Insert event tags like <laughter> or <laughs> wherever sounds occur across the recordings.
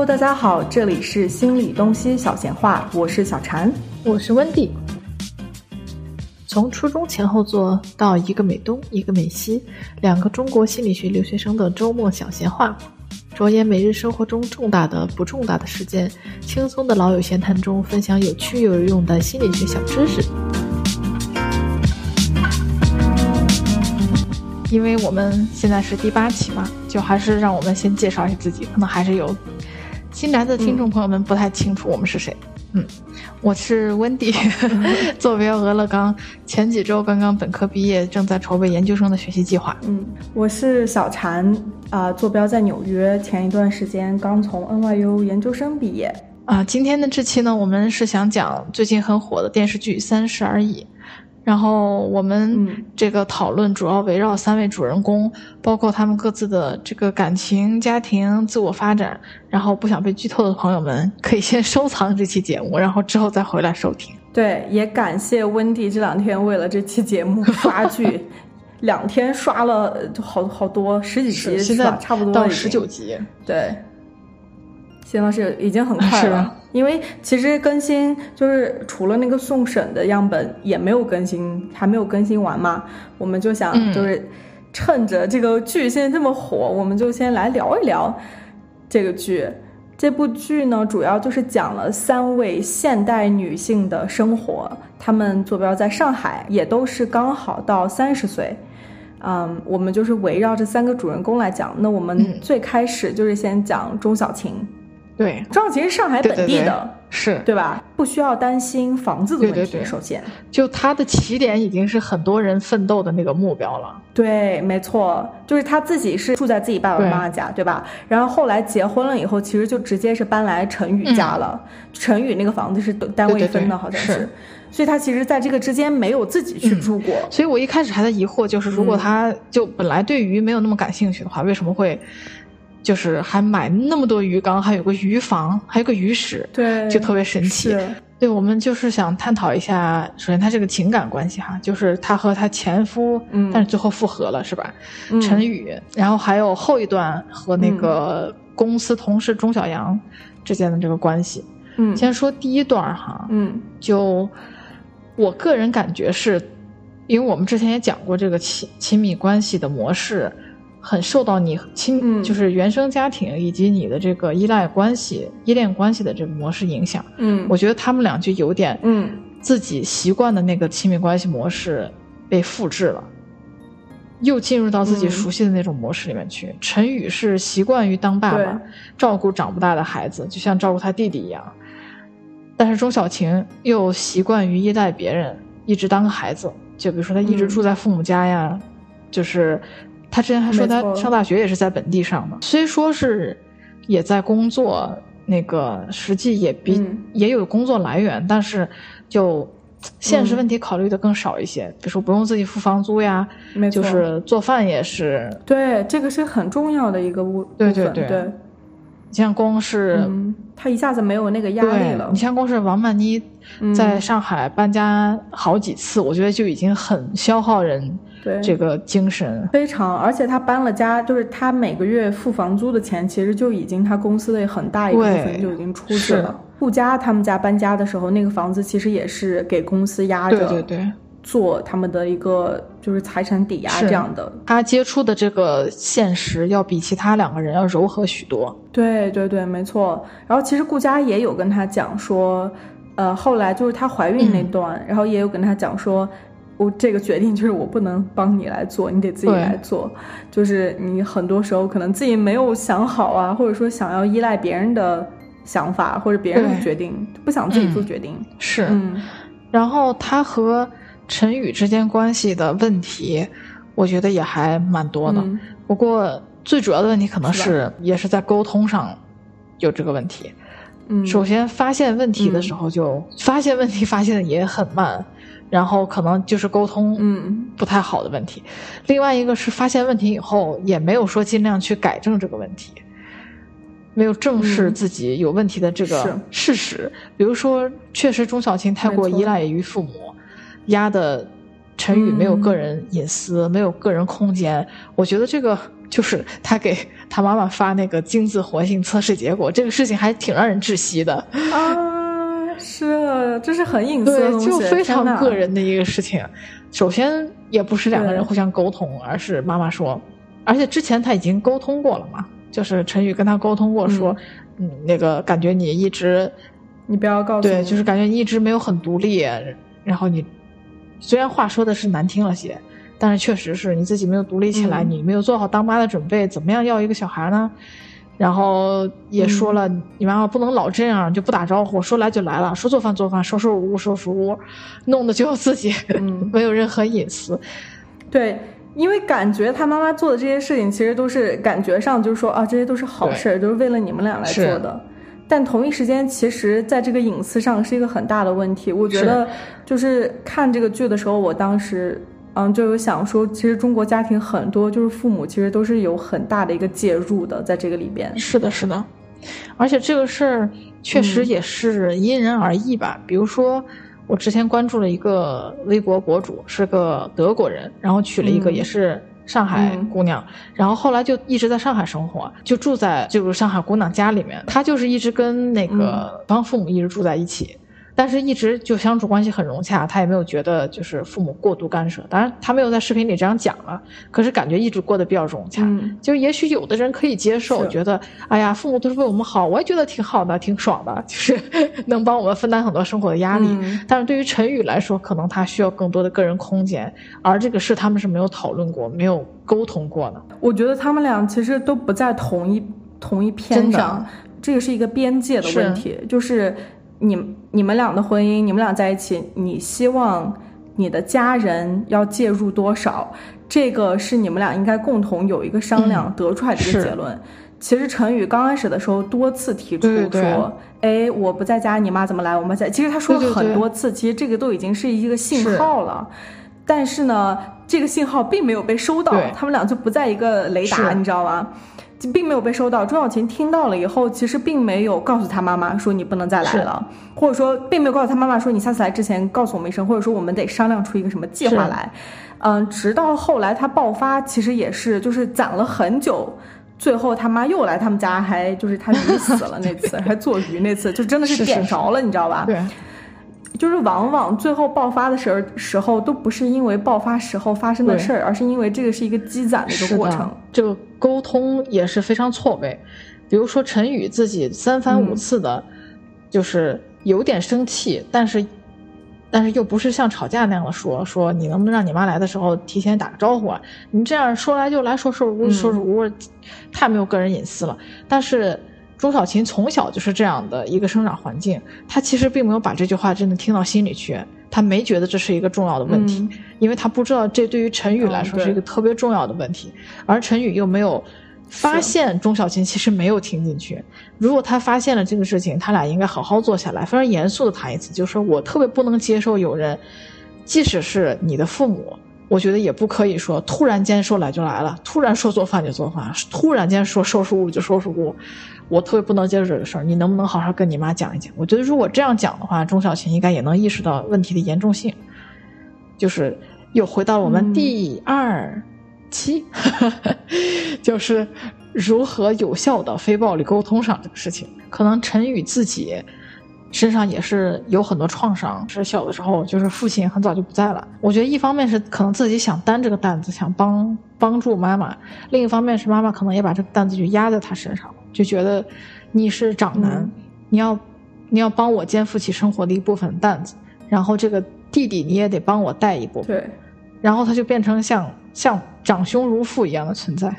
Hello，大家好，这里是心理东西小闲话，我是小禅，我是温蒂。从初中前后座到一个美东，一个美西，两个中国心理学留学生的周末小闲话，着眼每日生活中重大的、不重大的事件，轻松的老友闲谈中分享有趣又有用的心理学小知识。因为我们现在是第八期嘛，就还是让我们先介绍一下自己，可能还是有新来的听众朋友们不太清楚我们是谁。嗯，我是温迪，坐标俄勒冈，前几周刚刚本科毕业，正在筹备研究生的学习计划。嗯，我是小婵，啊，坐标在纽约，前一段时间刚从 NYU 研究生毕业。啊，今天的这期呢，我们是想讲最近很火的电视剧《三十而已》。然后我们这个讨论主要围绕三位主人公，包括他们各自的这个感情、家庭、自我发展。然后不想被剧透的朋友们，可以先收藏这期节目，然后之后再回来收听。对，也感谢温迪这两天为了这期节目刷剧，<laughs> 两天刷了好好多十几集，现在差不多到十九集。对。现在是已经很快了，因为其实更新就是除了那个送审的样本也没有更新，还没有更新完嘛。我们就想就是趁着这个剧现在这么火，我们就先来聊一聊这个剧。这部剧呢，主要就是讲了三位现代女性的生活，她们坐标在上海，也都是刚好到三十岁。嗯，我们就是围绕这三个主人公来讲。那我们最开始就是先讲钟小琴。对，张小琴是上海本地的，是对吧？不需要担心房子的问题。首先，就他的起点已经是很多人奋斗的那个目标了。对，没错，就是他自己是住在自己爸爸妈妈家，对吧？然后后来结婚了以后，其实就直接是搬来陈宇家了。陈宇那个房子是单位分的，好像是。所以他其实在这个之间没有自己去住过。所以我一开始还在疑惑，就是如果他就本来对鱼没有那么感兴趣的话，为什么会？就是还买那么多鱼缸，还有个鱼房，还有个鱼室，对，就特别神奇。对，我们就是想探讨一下，首先他这个情感关系哈，就是他和他前夫，嗯，但是最后复合了，是吧？陈宇，然后还有后一段和那个公司同事钟小阳之间的这个关系。嗯，先说第一段哈，嗯，就我个人感觉是，因为我们之前也讲过这个亲亲密关系的模式。很受到你亲，就是原生家庭以及你的这个依赖关系、依恋关系的这个模式影响。嗯，我觉得他们俩就有点，嗯，自己习惯的那个亲密关系模式被复制了，又进入到自己熟悉的那种模式里面去。陈宇是习惯于当爸爸，照顾长不大的孩子，就像照顾他弟弟一样。但是钟小晴又习惯于依赖别人，一直当个孩子。就比如说，他一直住在父母家呀，就是。他之前还说他上大学也是在本地上的，虽说是也在工作，那个实际也比也有工作来源，但是就现实问题考虑的更少一些，比如说不用自己付房租呀，就是做饭也是。对，这个是很重要的一个物。对对对。你像光是他一下子没有那个压力了。你像光是王曼妮在上海搬家好几次，我觉得就已经很消耗人。对这个精神非常，而且他搬了家，就是他每个月付房租的钱，其实就已经他公司的很大一部分就已经出去了。顾家他们家搬家的时候，那个房子其实也是给公司压着，对对对，做他们的一个就是财产抵押这样的。他接触的这个现实要比其他两个人要柔和许多。对对对，没错。然后其实顾家也有跟他讲说，呃，后来就是她怀孕那段，然后也有跟他讲说。我这个决定就是我不能帮你来做，你得自己来做。就是你很多时候可能自己没有想好啊，或者说想要依赖别人的想法或者别人的决定，不想自己做决定。是，然后他和陈宇之间关系的问题，我觉得也还蛮多的。不过最主要的问题可能是也是在沟通上有这个问题。嗯，首先发现问题的时候就发现问题，发现的也很慢。然后可能就是沟通嗯。不太好的问题，另外一个是发现问题以后也没有说尽量去改正这个问题，没有正视自己有问题的这个事实。比如说，确实钟小琴太过依赖于父母，压的陈宇没有个人隐私，没有个人空间。我觉得这个就是他给他妈妈发那个精子活性测试结果，这个事情还挺让人窒息的。啊！是，这是很隐私的东西，就非常个人的一个事情。首先也不是两个人互相沟通，而是妈妈说，而且之前他已经沟通过了嘛，就是陈宇跟他沟通过说，嗯，那个感觉你一直，你不要告诉对，就是感觉你一直没有很独立，然后你虽然话说的是难听了些。但是确实是你自己没有独立起来，你没有做好当妈的准备，怎么样要一个小孩呢？然后也说了，你妈妈不能老这样，就不打招呼，说来就来了，说做饭做饭，收拾屋收拾屋，弄得就自己 <laughs> 没有任何隐私。对，因为感觉他妈妈做的这些事情，其实都是感觉上就是说啊，这些都是好事，都是为了你们俩来做的。但同一时间，其实在这个隐私上是一个很大的问题。我觉得，就是看这个剧的时候，我当时。嗯，就有想说，其实中国家庭很多就是父母其实都是有很大的一个介入的，在这个里边。是的，是的，而且这个事儿确实也是因人而异吧。比如说，我之前关注了一个微博博主，是个德国人，然后娶了一个也是上海姑娘，然后后来就一直在上海生活，就住在就是上海姑娘家里面。他就是一直跟那个帮父母一直住在一起。但是，一直就相处关系很融洽，他也没有觉得就是父母过度干涉。当然，他没有在视频里这样讲了，可是感觉一直过得比较融洽。嗯就也许有的人可以接受，觉得哎呀，父母都是为我们好，我也觉得挺好的，挺爽的，就是 <laughs> 能帮我们分担很多生活的压力。但是对于陈宇来说，可能他需要更多的个人空间，而这个事他们是没有讨论过、没有沟通过的。我觉得他们俩其实都不在同一同一篇上，这个是一个边界的问题，就是。你你们俩的婚姻，你们俩在一起，你希望你的家人要介入多少？这个是你们俩应该共同有一个商量得出来的一个结论。其实陈宇刚开始的时候多次提出说：“哎，我不在家，你妈怎么来？我们在。”其实他说了很多次，其实这个都已经是一个信号了。但是呢，这个信号并没有被收到，他们俩就不在一个雷达，你知道吗？并没有被收到。钟小琴听到了以后，其实并没有告诉他妈妈说你不能再来了，或者说并没有告诉他妈妈说你下次来之前告诉我们一声，或者说我们得商量出一个什么计划来。嗯，直到后来他爆发，其实也是就是攒了很久，最后他妈又来他们家，还就是他鱼死了那次，<laughs> 还做鱼那次，就真的是点着了，你知道吧？对。就是往往最后爆发的时候时候都不是因为爆发时候发生的事儿，而是因为这个是一个积攒的一个过程。这个沟通也是非常错位。比如说陈宇自己三番五次的，就是有点生气，但是但是又不是像吵架那样的说说你能不能让你妈来的时候提前打个招呼啊？你这样说来就来说说屋说说屋，太没有个人隐私了。但是。钟小琴从小就是这样的一个生长环境，她其实并没有把这句话真的听到心里去，她没觉得这是一个重要的问题，因为她不知道这对于陈宇来说是一个特别重要的问题，而陈宇又没有发现钟小琴其实没有听进去。如果他发现了这个事情，他俩应该好好坐下来，非常严肃的谈一次，就是说我特别不能接受有人，即使是你的父母，我觉得也不可以说突然间说来就来了，突然说做饭就做饭，突然间说收拾屋就收拾屋。我特别不能接受这个事儿，你能不能好好跟你妈讲一讲？我觉得如果这样讲的话，钟小琴应该也能意识到问题的严重性。就是又回到了我们第二期，<laughs> 就是如何有效的非暴力沟通上这个事情。可能陈宇自己身上也是有很多创伤，是小的时候就是父亲很早就不在了。我觉得一方面是可能自己想担这个担子，想帮帮助妈妈；另一方面是妈妈可能也把这个担子就压在他身上。就觉得你是长男，你要你要帮我肩负起生活的一部分担子，然后这个弟弟你也得帮我带一部分，对，然后他就变成像像长兄如父一样的存在，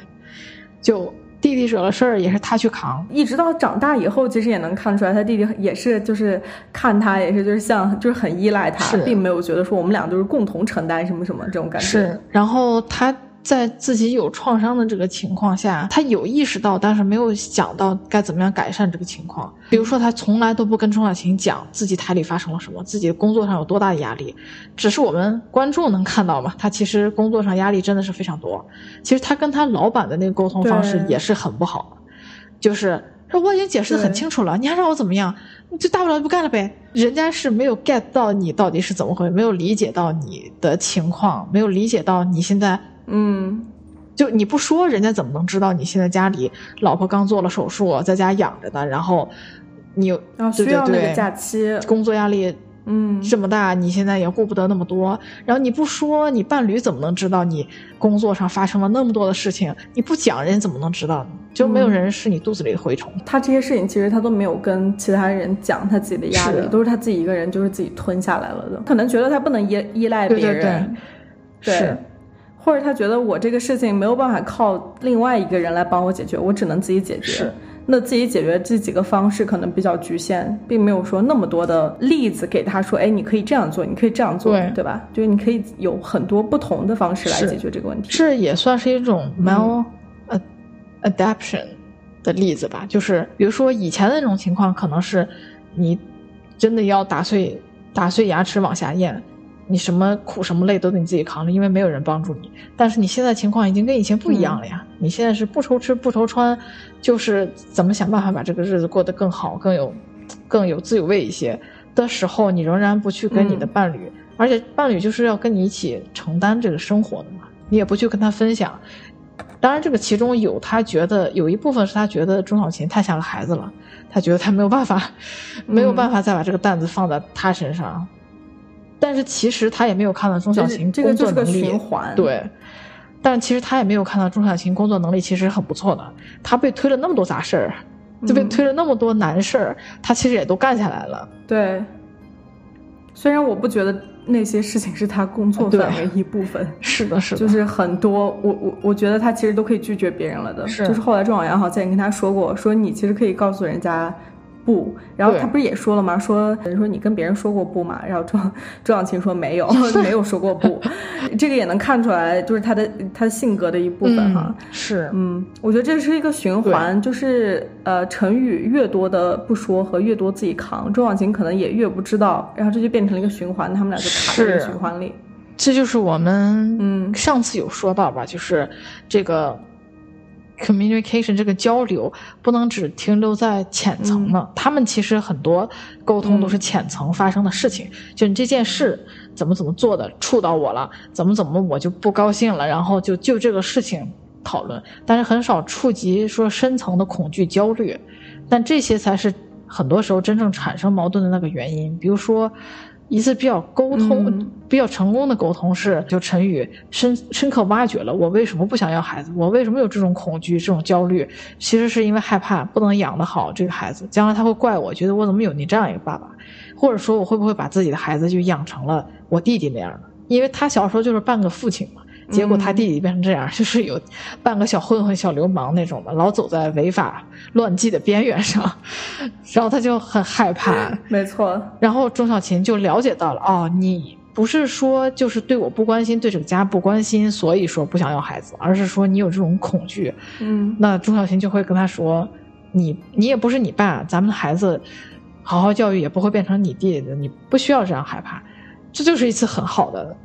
就弟弟惹了事儿也是他去扛，一直到长大以后，其实也能看出来他弟弟也是就是看他也是就是像就是很依赖他，并没有觉得说我们俩就是共同承担什么什么这种感觉，是，然后他。在自己有创伤的这个情况下，他有意识到，但是没有想到该怎么样改善这个情况。比如说，他从来都不跟钟小琴讲自己台里发生了什么，自己工作上有多大的压力，只是我们观众能看到嘛。他其实工作上压力真的是非常多。其实他跟他老板的那个沟通方式也是很不好的，就是说我已经解释的很清楚了，你还让我怎么样？就大不了就不干了呗。人家是没有 get 到你到底是怎么回事，没有理解到你的情况，没有理解到你现在。嗯，就你不说，人家怎么能知道你现在家里老婆刚做了手术，在家养着呢？然后你需要那个假期，工作压力。嗯，这么大，你现在也顾不得那么多。然后你不说，你伴侣怎么能知道你工作上发生了那么多的事情？你不讲，人怎么能知道呢？就没有人是你肚子里的蛔虫。他这些事情其实他都没有跟其他人讲，他自己的压力都是他自己一个人，就是自己吞下来了的。可能觉得他不能依依赖别人，对，或者他觉得我这个事情没有办法靠另外一个人来帮我解决，我只能自己解决。是那自己解决这几个方式可能比较局限，并没有说那么多的例子给他说，哎，你可以这样做，你可以这样做，对吧？就是你可以有很多不同的方式来解决这个问题。这也算是一种 mal adaptation 的例子吧。就是比如说以前的那种情况，可能是你真的要打碎打碎牙齿往下咽。你什么苦什么累都得你自己扛着，因为没有人帮助你。但是你现在情况已经跟以前不一样了呀！你现在是不愁吃不愁穿，就是怎么想办法把这个日子过得更好、更有、更有滋有味一些的时候，你仍然不去跟你的伴侣，而且伴侣就是要跟你一起承担这个生活的嘛，你也不去跟他分享。当然，这个其中有他觉得有一部分是他觉得钟小琴太像个孩子了，他觉得他没有办法，没有办法再把这个担子放在他身上。但是其实他也没有看到钟小琴工作能力，对。但其实他也没有看到钟小琴工作能力其实很不错的。他被推了那么多杂事儿，就被推了那么多难事儿，他其实也都干下来了。对。虽然我不觉得那些事情是他工作范围一部分，是的，是的，就是很多，我我我觉得他其实都可以拒绝别人了的。是。就是后来钟小阳好像也跟他说过，说你其实可以告诉人家。不，然后他不是也说了吗？说说你跟别人说过不嘛？然后周周小琴说没有，<laughs> 没有说过不。这个也能看出来，就是他的他的性格的一部分哈。是，嗯，我觉得这是一个循环，就是呃，成语越多的不说和越多自己扛，周小琴可能也越不知道，然后这就变成了一个循环，他们俩就卡在循环里。这就是我们嗯上次有说到吧，就是这个。Communication 这个交流不能只停留在浅层的，他们其实很多沟通都是浅层发生的事情，就你这件事怎么怎么做的触到我了，怎么怎么我就不高兴了，然后就就这个事情讨论，但是很少触及说深层的恐惧焦虑，但这些才是很多时候真正产生矛盾的那个原因，比如说。一次比较沟通比较成功的沟通是，就陈宇深深刻挖掘了我为什么不想要孩子，我为什么有这种恐惧、这种焦虑，其实是因为害怕不能养得好这个孩子，将来他会怪我，觉得我怎么有你这样一个爸爸，或者说我会不会把自己的孩子就养成了我弟弟那样的，因为他小时候就是半个父亲嘛。结果他弟弟变成这样，<laughs> 就是有半个小混混、小流氓那种的，老走在违法乱纪的边缘上，<laughs> 然后他就很害怕。<laughs> 没错。然后钟小琴就了解到了，哦，你不是说就是对我不关心，对这个家不关心，所以说不想要孩子，而是说你有这种恐惧。嗯。那钟小琴就会跟他说，你你也不是你爸，咱们的孩子好好教育也不会变成你弟弟的，你不需要这样害怕。这就是一次很好的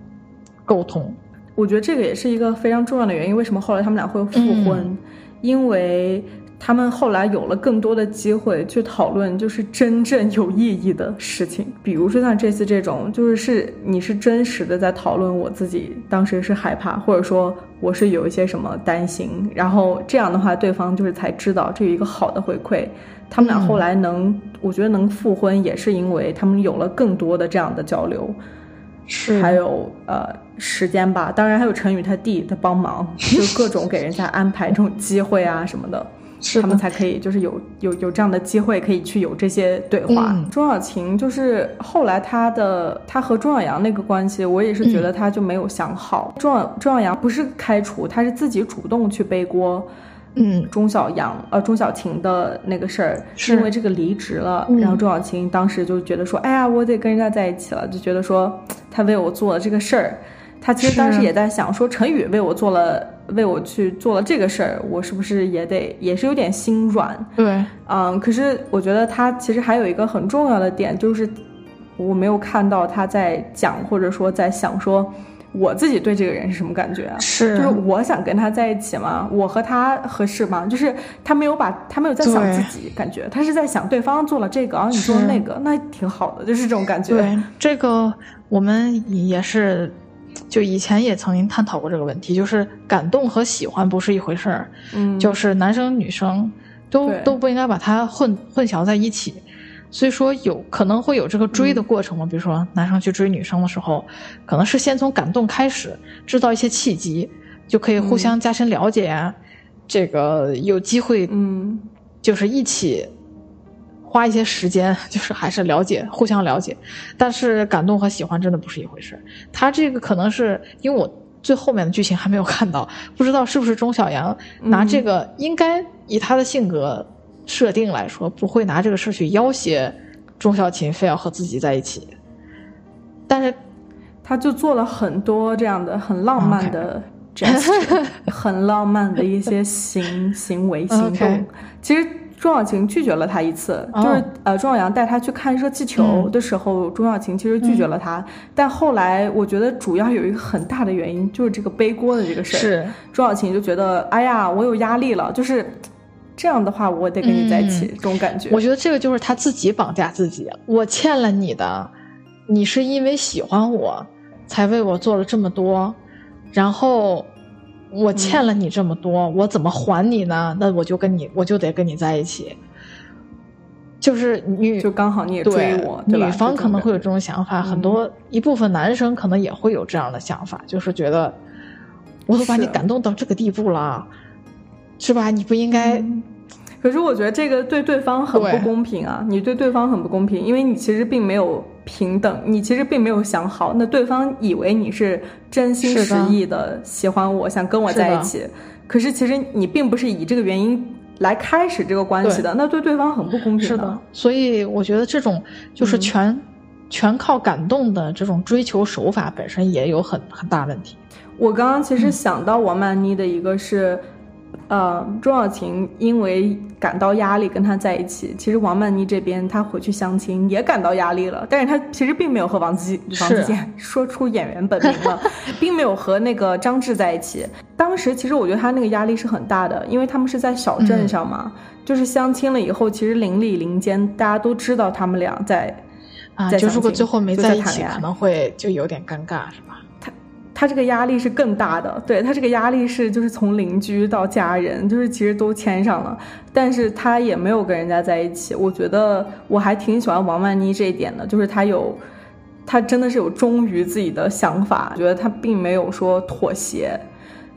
沟通。我觉得这个也是一个非常重要的原因，为什么后来他们俩会复婚？因为他们后来有了更多的机会去讨论，就是真正有意义的事情。比如说像这次这种，就是是你是真实的在讨论我自己当时是害怕，或者说我是有一些什么担心，然后这样的话，对方就是才知道这有一个好的回馈。他们俩后来能，我觉得能复婚，也是因为他们有了更多的这样的交流。是，还有呃时间吧，当然还有陈宇他弟的帮忙，就各种给人家 <laughs> 安排这种机会啊什么的，是他们才可以就是有有有这样的机会可以去有这些对话。钟小琴就是后来他的他和钟小阳那个关系，我也是觉得他就没有想好。钟钟小阳不是开除，他是自己主动去背锅。嗯，钟小阳呃，钟小琴的那个事儿，是因为这个离职了，然后钟小琴当时就觉得说，哎呀，我得跟人家在一起了，就觉得说他为我做了这个事儿，他其实当时也在想说，陈宇为我做了，为我去做了这个事儿，我是不是也得也是有点心软？对，嗯，可是我觉得他其实还有一个很重要的点，就是我没有看到他在讲或者说在想说。我自己对这个人是什么感觉啊？是，就是我想跟他在一起吗？我和他合适吗？就是他没有把他没有在想自己，感觉他是在想对方做了这个，然后你做了那个，那挺好的，就是这种感觉。对，这个我们也是就以前也曾经探讨过这个问题，就是感动和喜欢不是一回事儿，嗯，就是男生女生都都不应该把它混混淆在一起。所以说有可能会有这个追的过程嘛？比如说男生去追女生的时候，可能是先从感动开始，制造一些契机，就可以互相加深了解呀。这个有机会，嗯，就是一起花一些时间，<laughs> 就是还是了解，互相了解。但是感动和喜欢真的不是一回事。他这个可能是因为我最后面的剧情还没有看到，不知道是不是钟小阳拿这个，应该以他的性格。设定来说，不会拿这个事去要挟钟小琴，非要和自己在一起。但是，他就做了很多这样的很浪漫的 gesture，很浪漫的一些行行为行动。其实钟小琴拒绝了他一次，就是呃，钟小阳带他去看热气球的时候，钟小琴其实拒绝了他。但后来，我觉得主要有一个很大的原因，就是这个背锅的这个事儿。是钟小琴就觉得，哎呀，我有压力了，就是。这样的话，我得跟你在一起，这种感觉。我觉得这个就是他自己绑架自己。我欠了你的，你是因为喜欢我，才为我做了这么多，然后我欠了你这么多，我怎么还你呢？那我就跟你，我就得跟你在一起。就是女，就刚好你也追我，女方可能会有这种想法，很多一部分男生可能也会有这样的想法，就是觉得我都把你感动到这个地步了。是吧？你不应该。可是我觉得这个对对方很不公平啊！你对对方很不公平，因为你其实并没有平等，你其实并没有想好。那对方以为你是真心实意的喜欢我，想跟我在一起。可是其实你并不是以这个原因来开始这个关系的，那对对方很不公平。是的，所以我觉得这种就是全全靠感动的这种追求手法本身也有很很大问题。我刚刚其实想到王曼妮的一个是。呃，钟晓芹因为感到压力跟他在一起，其实王曼妮这边她回去相亲也感到压力了，但是她其实并没有和王自王自健说出演员本名了，<laughs> 并没有和那个张智在一起。当时其实我觉得他那个压力是很大的，因为他们是在小镇上嘛，就是相亲了以后，其实邻里邻间大家都知道他们俩在啊，就如果最后没在一起，可能会就有点尴尬，是吧？他这个压力是更大的，对他这个压力是就是从邻居到家人，就是其实都牵上了，但是他也没有跟人家在一起。我觉得我还挺喜欢王曼妮这一点的，就是他有，他真的是有忠于自己的想法，觉得他并没有说妥协，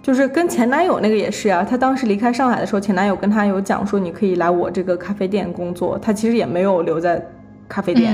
就是跟前男友那个也是啊。她当时离开上海的时候，前男友跟她有讲说你可以来我这个咖啡店工作，她其实也没有留在咖啡店。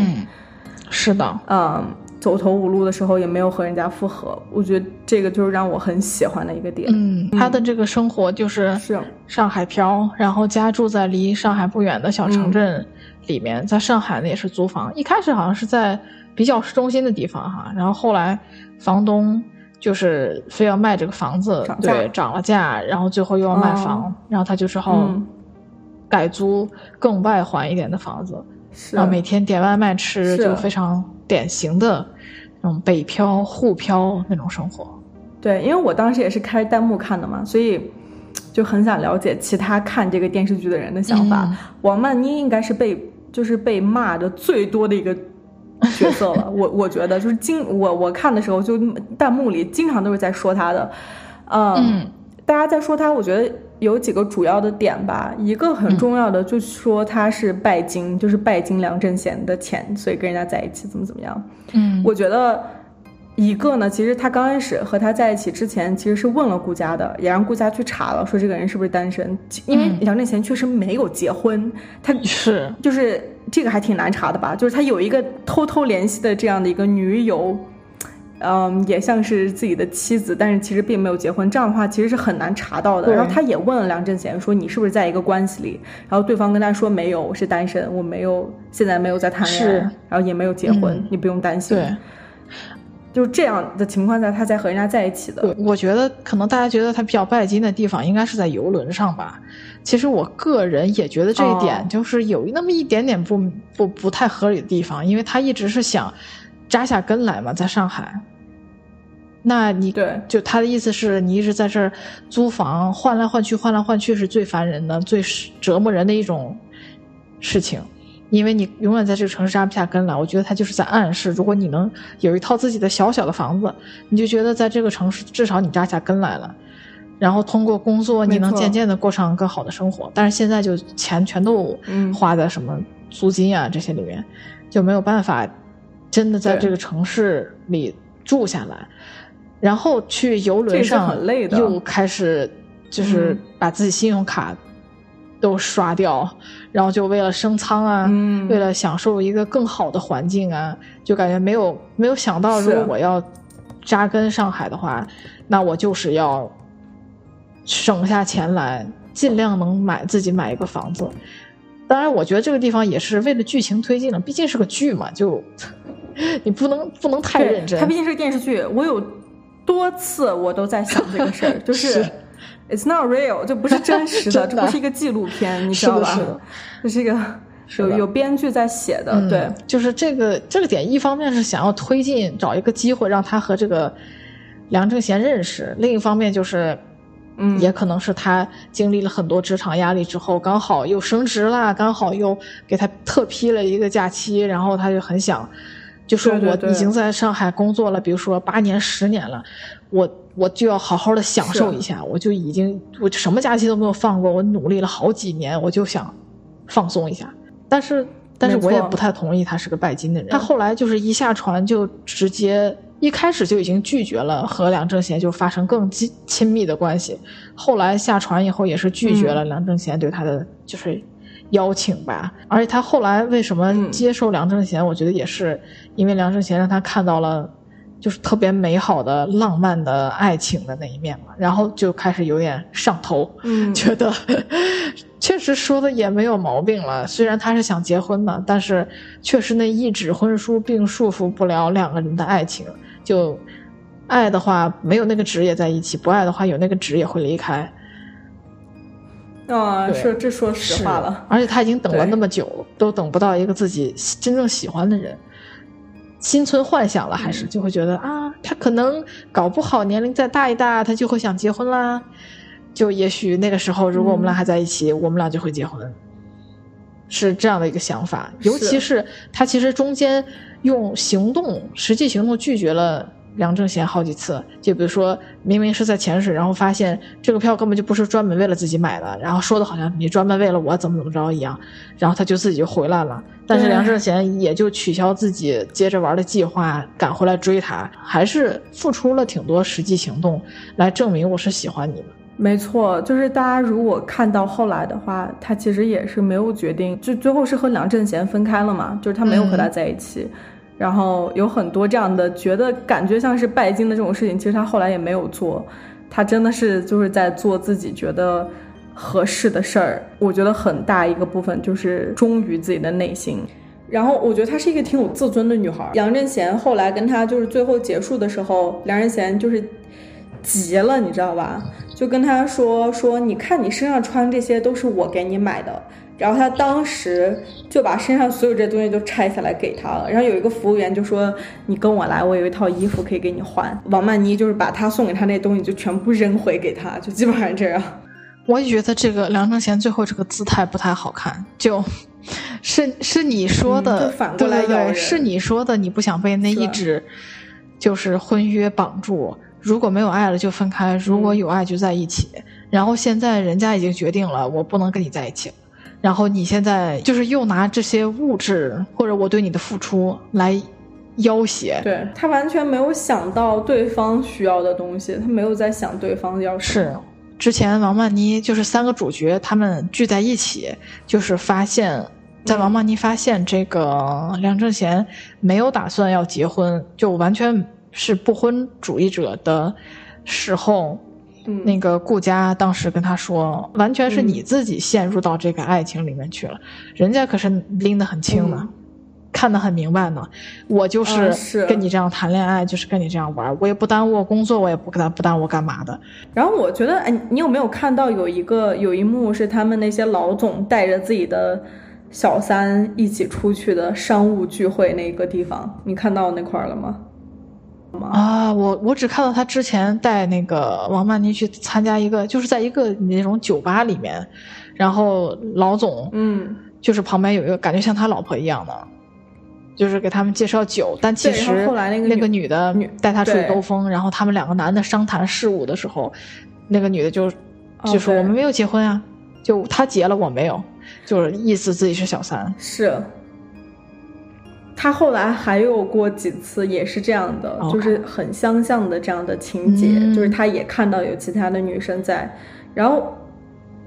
是的，嗯。走投无路的时候也没有和人家复合，我觉得这个就是让我很喜欢的一个点。嗯，他的这个生活就是是。上海漂，然后家住在离上海不远的小城镇里面，在上海呢也是租房，一开始好像是在比较市中心的地方哈，然后后来房东就是非要卖这个房子，对，涨了价，然后最后又要卖房，然后他就只好改租更外环一点的房子，然后每天点外卖吃，就非常典型的。那种北漂、沪漂那种生活，对，因为我当时也是开弹幕看的嘛，所以就很想了解其他看这个电视剧的人的想法。王曼妮应该是被就是被骂的最多的一个角色了，<laughs> 我我觉得就是经我我看的时候，就弹幕里经常都是在说她的，嗯，大家在说他，我觉得。有几个主要的点吧，一个很重要的就是说他是拜金，就是拜金梁振贤的钱，所以跟人家在一起怎么怎么样。嗯，我觉得一个呢，其实他刚开始和他在一起之前，其实是问了顾佳的，也让顾佳去查了，说这个人是不是单身，因为梁振贤确实没有结婚，他是就是这个还挺难查的吧，就是他有一个偷偷联系的这样的一个女友。嗯，也像是自己的妻子，但是其实并没有结婚。这样的话，其实是很难查到的。然后他也问了梁振贤，说你是不是在一个关系里？然后对方跟他说没有，我是单身，我没有，现在没有在谈恋爱，然后也没有结婚，你不用担心。对，就是这样的情况下，他才和人家在一起的。我觉得可能大家觉得他比较拜金的地方，应该是在游轮上吧。其实我个人也觉得这一点就是有那么一点点不不不太合理的地方，因为他一直是想。扎下根来嘛，在上海。那你对，就他的意思是你一直在这儿租房，换来换去，换来换去是最烦人的、最折磨人的一种事情。因为你永远在这个城市扎不下根来。我觉得他就是在暗示，如果你能有一套自己的小小的房子，你就觉得在这个城市至少你扎下根来了。然后通过工作，你能渐渐的过上更好的生活。但是现在就钱全都花在什么租金啊这些里面，就没有办法真的在这个城市里住下来。然后去游轮上又开始就是把自己信用卡。都刷掉，然后就为了升舱啊，为了享受一个更好的环境啊，就感觉没有没有想到，如果我要扎根上海的话，那我就是要省下钱来，尽量能买自己买一个房子。当然，我觉得这个地方也是为了剧情推进了，毕竟是个剧嘛，就 <laughs> 你不能不能太认真。它毕竟是个电视剧，我有多次我都在想这个事儿，<laughs> 就是。It's not real，就不是真实的，<laughs> 这不是一个纪录片，你知道吧？这是一个有有编剧在写的，对，就是这个这个点，一方面是想要推进，找一个机会让他和这个梁正贤认识；另一方面就是，嗯，也可能是他经历了很多职场压力之后，刚好又升职了，刚好又给他特批了一个假期，然后他就很想，就说我已经在上海工作了，比如说八年、十年了，我。我就要好好的享受一下，我就已经我什么假期都没有放过，我努力了好几年，我就想放松一下。但是，但是我也不太同意他是个拜金的人。他后来就是一下船就直接一开始就已经拒绝了和梁正贤就发生更亲亲密的关系，后来下船以后也是拒绝了梁正贤对他的就是邀请吧。而且他后来为什么接受梁正贤，我觉得也是因为梁正贤让他看到了。就是特别美好的、浪漫的爱情的那一面嘛，然后就开始有点上头，嗯，觉得确实说的也没有毛病了。虽然他是想结婚嘛，但是确实那一纸婚书并束缚不了两个人的爱情。就爱的话，没有那个纸也在一起；不爱的话，有那个纸也会离开。啊，说这说实话了。而且他已经等了那么久，都等不到一个自己真正喜欢的人。心存幻想了，还是就会觉得啊，他可能搞不好年龄再大一大，他就会想结婚啦。就也许那个时候，如果我们俩还在一起，我们俩就会结婚，是这样的一个想法。尤其是他其实中间用行动、实际行动拒绝了。梁正贤好几次，就比如说明明是在潜水，然后发现这个票根本就不是专门为了自己买的，然后说的好像你专门为了我怎么怎么着一样，然后他就自己就回来了。但是梁正贤也就取消自己接着玩的计划，赶回来追他，还是付出了挺多实际行动来证明我是喜欢你的。没错，就是大家如果看到后来的话，他其实也是没有决定，就最后是和梁正贤分开了嘛，就是他没有和他在一起。然后有很多这样的觉得感觉像是拜金的这种事情，其实他后来也没有做，他真的是就是在做自己觉得合适的事儿。我觉得很大一个部分就是忠于自己的内心。然后我觉得她是一个挺有自尊的女孩。杨振贤后来跟他就是最后结束的时候，梁振贤就是急了，你知道吧？就跟他说说，你看你身上穿这些都是我给你买的。然后他当时就把身上所有这东西都拆下来给他了。然后有一个服务员就说：“你跟我来，我有一套衣服可以给你换。”王曼妮就是把他送给他那东西就全部扔回给他，就基本上这样。<laughs> 我也觉得这个梁正贤最后这个姿态不太好看，就是是你说的，对对对，是你说的，你不想被那一纸就是婚约绑住。如果没有爱了就分开，如果有爱就在一起。然后现在人家已经决定了，我不能跟你在一起。然后你现在就是又拿这些物质或者我对你的付出来要挟，对他完全没有想到对方需要的东西，他没有在想对方要是之前王曼妮就是三个主角他们聚在一起，就是发现，在王曼妮发现这个梁正贤没有打算要结婚，就完全是不婚主义者的时候。那个顾佳当时跟他说，完全是你自己陷入到这个爱情里面去了，人家可是拎得很清的，看得很明白呢。我就是跟你这样谈恋爱，就是跟你这样玩，我也不耽误工作，我也不跟他不耽误干嘛的。然后我觉得，哎，你有没有看到有一个有一幕是他们那些老总带着自己的小三一起出去的商务聚会那个地方？你看到那块了吗？啊，我我只看到他之前带那个王曼妮去参加一个，就是在一个那种酒吧里面，然后老总嗯就是旁边有一个感觉像他老婆一样的，就是给他们介绍酒，但其实后来那个女的带他出去兜风，然后他们两个男的商谈事务的时候，那个女的就就说我们没有结婚啊，就他结了我没有，就是意思自己是小三。是。他后来还有过几次也是这样的，就是很相像的这样的情节，就是他也看到有其他的女生在，然后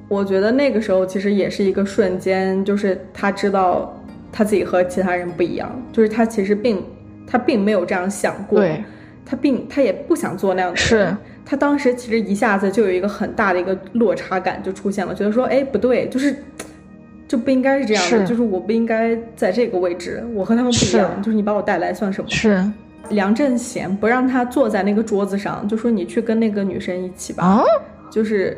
我觉得那个时候其实也是一个瞬间，就是他知道他自己和其他人不一样，就是他其实并他并没有这样想过，他并他也不想做那样的，事他当时其实一下子就有一个很大的一个落差感就出现了，觉得说哎不对，就是。就不应该是这样的，就是我不应该在这个位置，我和他们不一样，就是你把我带来算什么？是梁振贤不让他坐在那个桌子上，就说你去跟那个女生一起吧，啊，就是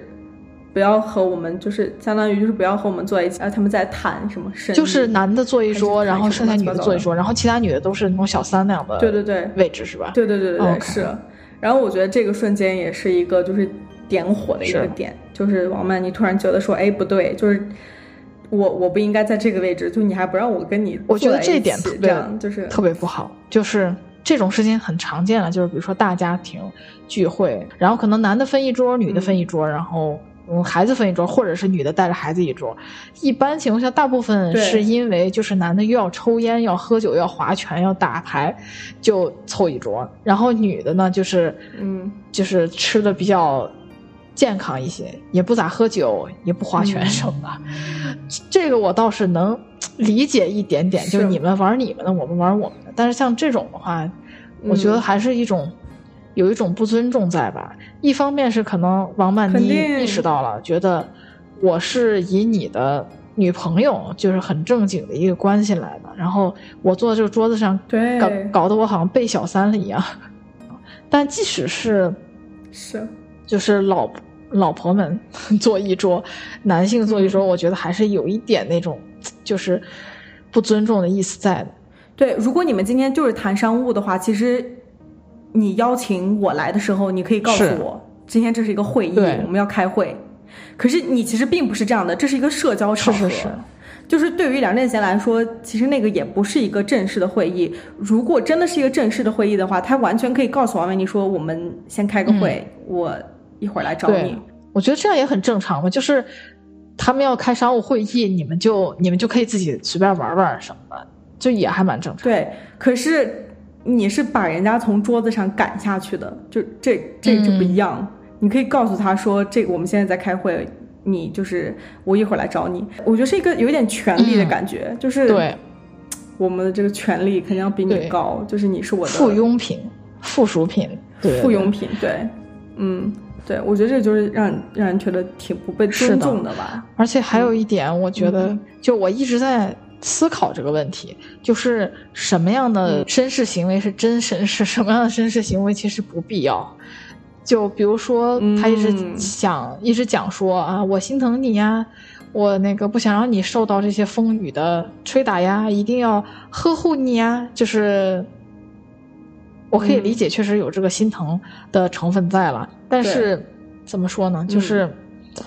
不要和我们，就是相当于就是不要和我们坐在一起，而他们在谈什么？就是男的坐一桌，然后剩下女的坐一桌，然后其他女的都是那种小三那样的，对对对，位置是吧？对对对对对是。然后我觉得这个瞬间也是一个就是点火的一个点，就是王曼妮突然觉得说，哎，不对，就是。我我不应该在这个位置，就你还不让我跟你，我觉得这一点特别就是特别不好，就是这种事情很常见了，就是比如说大家庭聚会，然后可能男的分一桌，女的分一桌，然后嗯孩子分一桌，或者是女的带着孩子一桌，一般情况下大部分是因为就是男的又要抽烟，要喝酒，要划拳，要打牌，就凑一桌，然后女的呢就是嗯就是吃的比较。健康一些，也不咋喝酒，也不划拳什么的，这个我倒是能理解一点点。就是你们玩你们的，我们玩我们的。但是像这种的话，我觉得还是一种有一种不尊重在吧。一方面是可能王曼妮意识到了，觉得我是以你的女朋友就是很正经的一个关系来的，然后我坐在这个桌子上，搞搞得我好像被小三了一样。<laughs> 但即使是是。就是老老婆们 <laughs> 坐一桌，男性坐一桌，我觉得还是有一点那种，<tsk> 就是不尊重的意思在的。对，如果你们今天就是谈商务的话，其实你邀请我来的时候，你可以告诉我，今天这是一个会议，我们要开会。可是你其实并不是这样的，这是一个社交场合。是是是。就是对于梁振贤来说，其实那个也不是一个正式的会议。如果真的是一个正式的会议的话，他完全可以告诉王维妮说：“我们先开个会，我。”一会儿来找你，我觉得这样也很正常嘛。就是他们要开商务会议，你们就你们就可以自己随便玩玩什么的，就也还蛮正常。对，可是你是把人家从桌子上赶下去的，就这这就不一样。你可以告诉他说：“这个我们现在在开会，你就是我一会儿来找你。”我觉得是一个有点权力的感觉，就是对我们的这个权力肯定要比你高，就是你是我的附庸品、附属品、附庸品。对，嗯。对，我觉得这就是让让人觉得挺不被尊重的吧。而且还有一点，我觉得，就我一直在思考这个问题，就是什么样的绅士行为是真绅士，<laughs> 什么样的绅士行为其实不必要。就比如说，他一直想一直讲说啊，我心疼你呀，我那个不想让你受到这些风雨的吹打呀，一定要呵护你呀，就是。我可以理解，确实有这个心疼的成分在了，但是怎么说呢？就是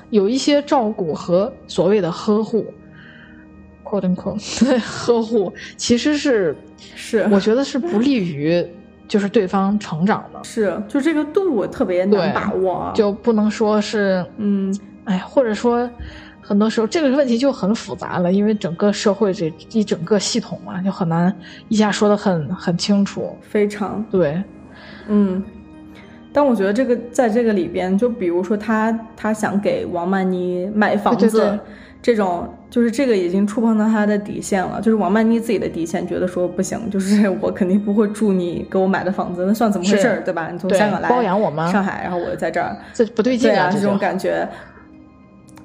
有一些照顾和所谓的呵护，quote unquote <laughs> 呵护，其实是是，我觉得是不利于就是对方成长的。是，就这个度特别难把握，就不能说是嗯，哎，或者说。很多时候这个问题就很复杂了，因为整个社会这一整个系统嘛，就很难一下说的很很清楚。非常对，嗯。但我觉得这个在这个里边，就比如说他他想给王曼妮买房子，这种就是这个已经触碰到他的底线了，就是王曼妮自己的底线，觉得说不行，就是我肯定不会住你给我买的房子，那算怎么回事儿，对吧？你从香港来包养我吗？上海，然后我在这儿，这不对劲啊，这种感觉。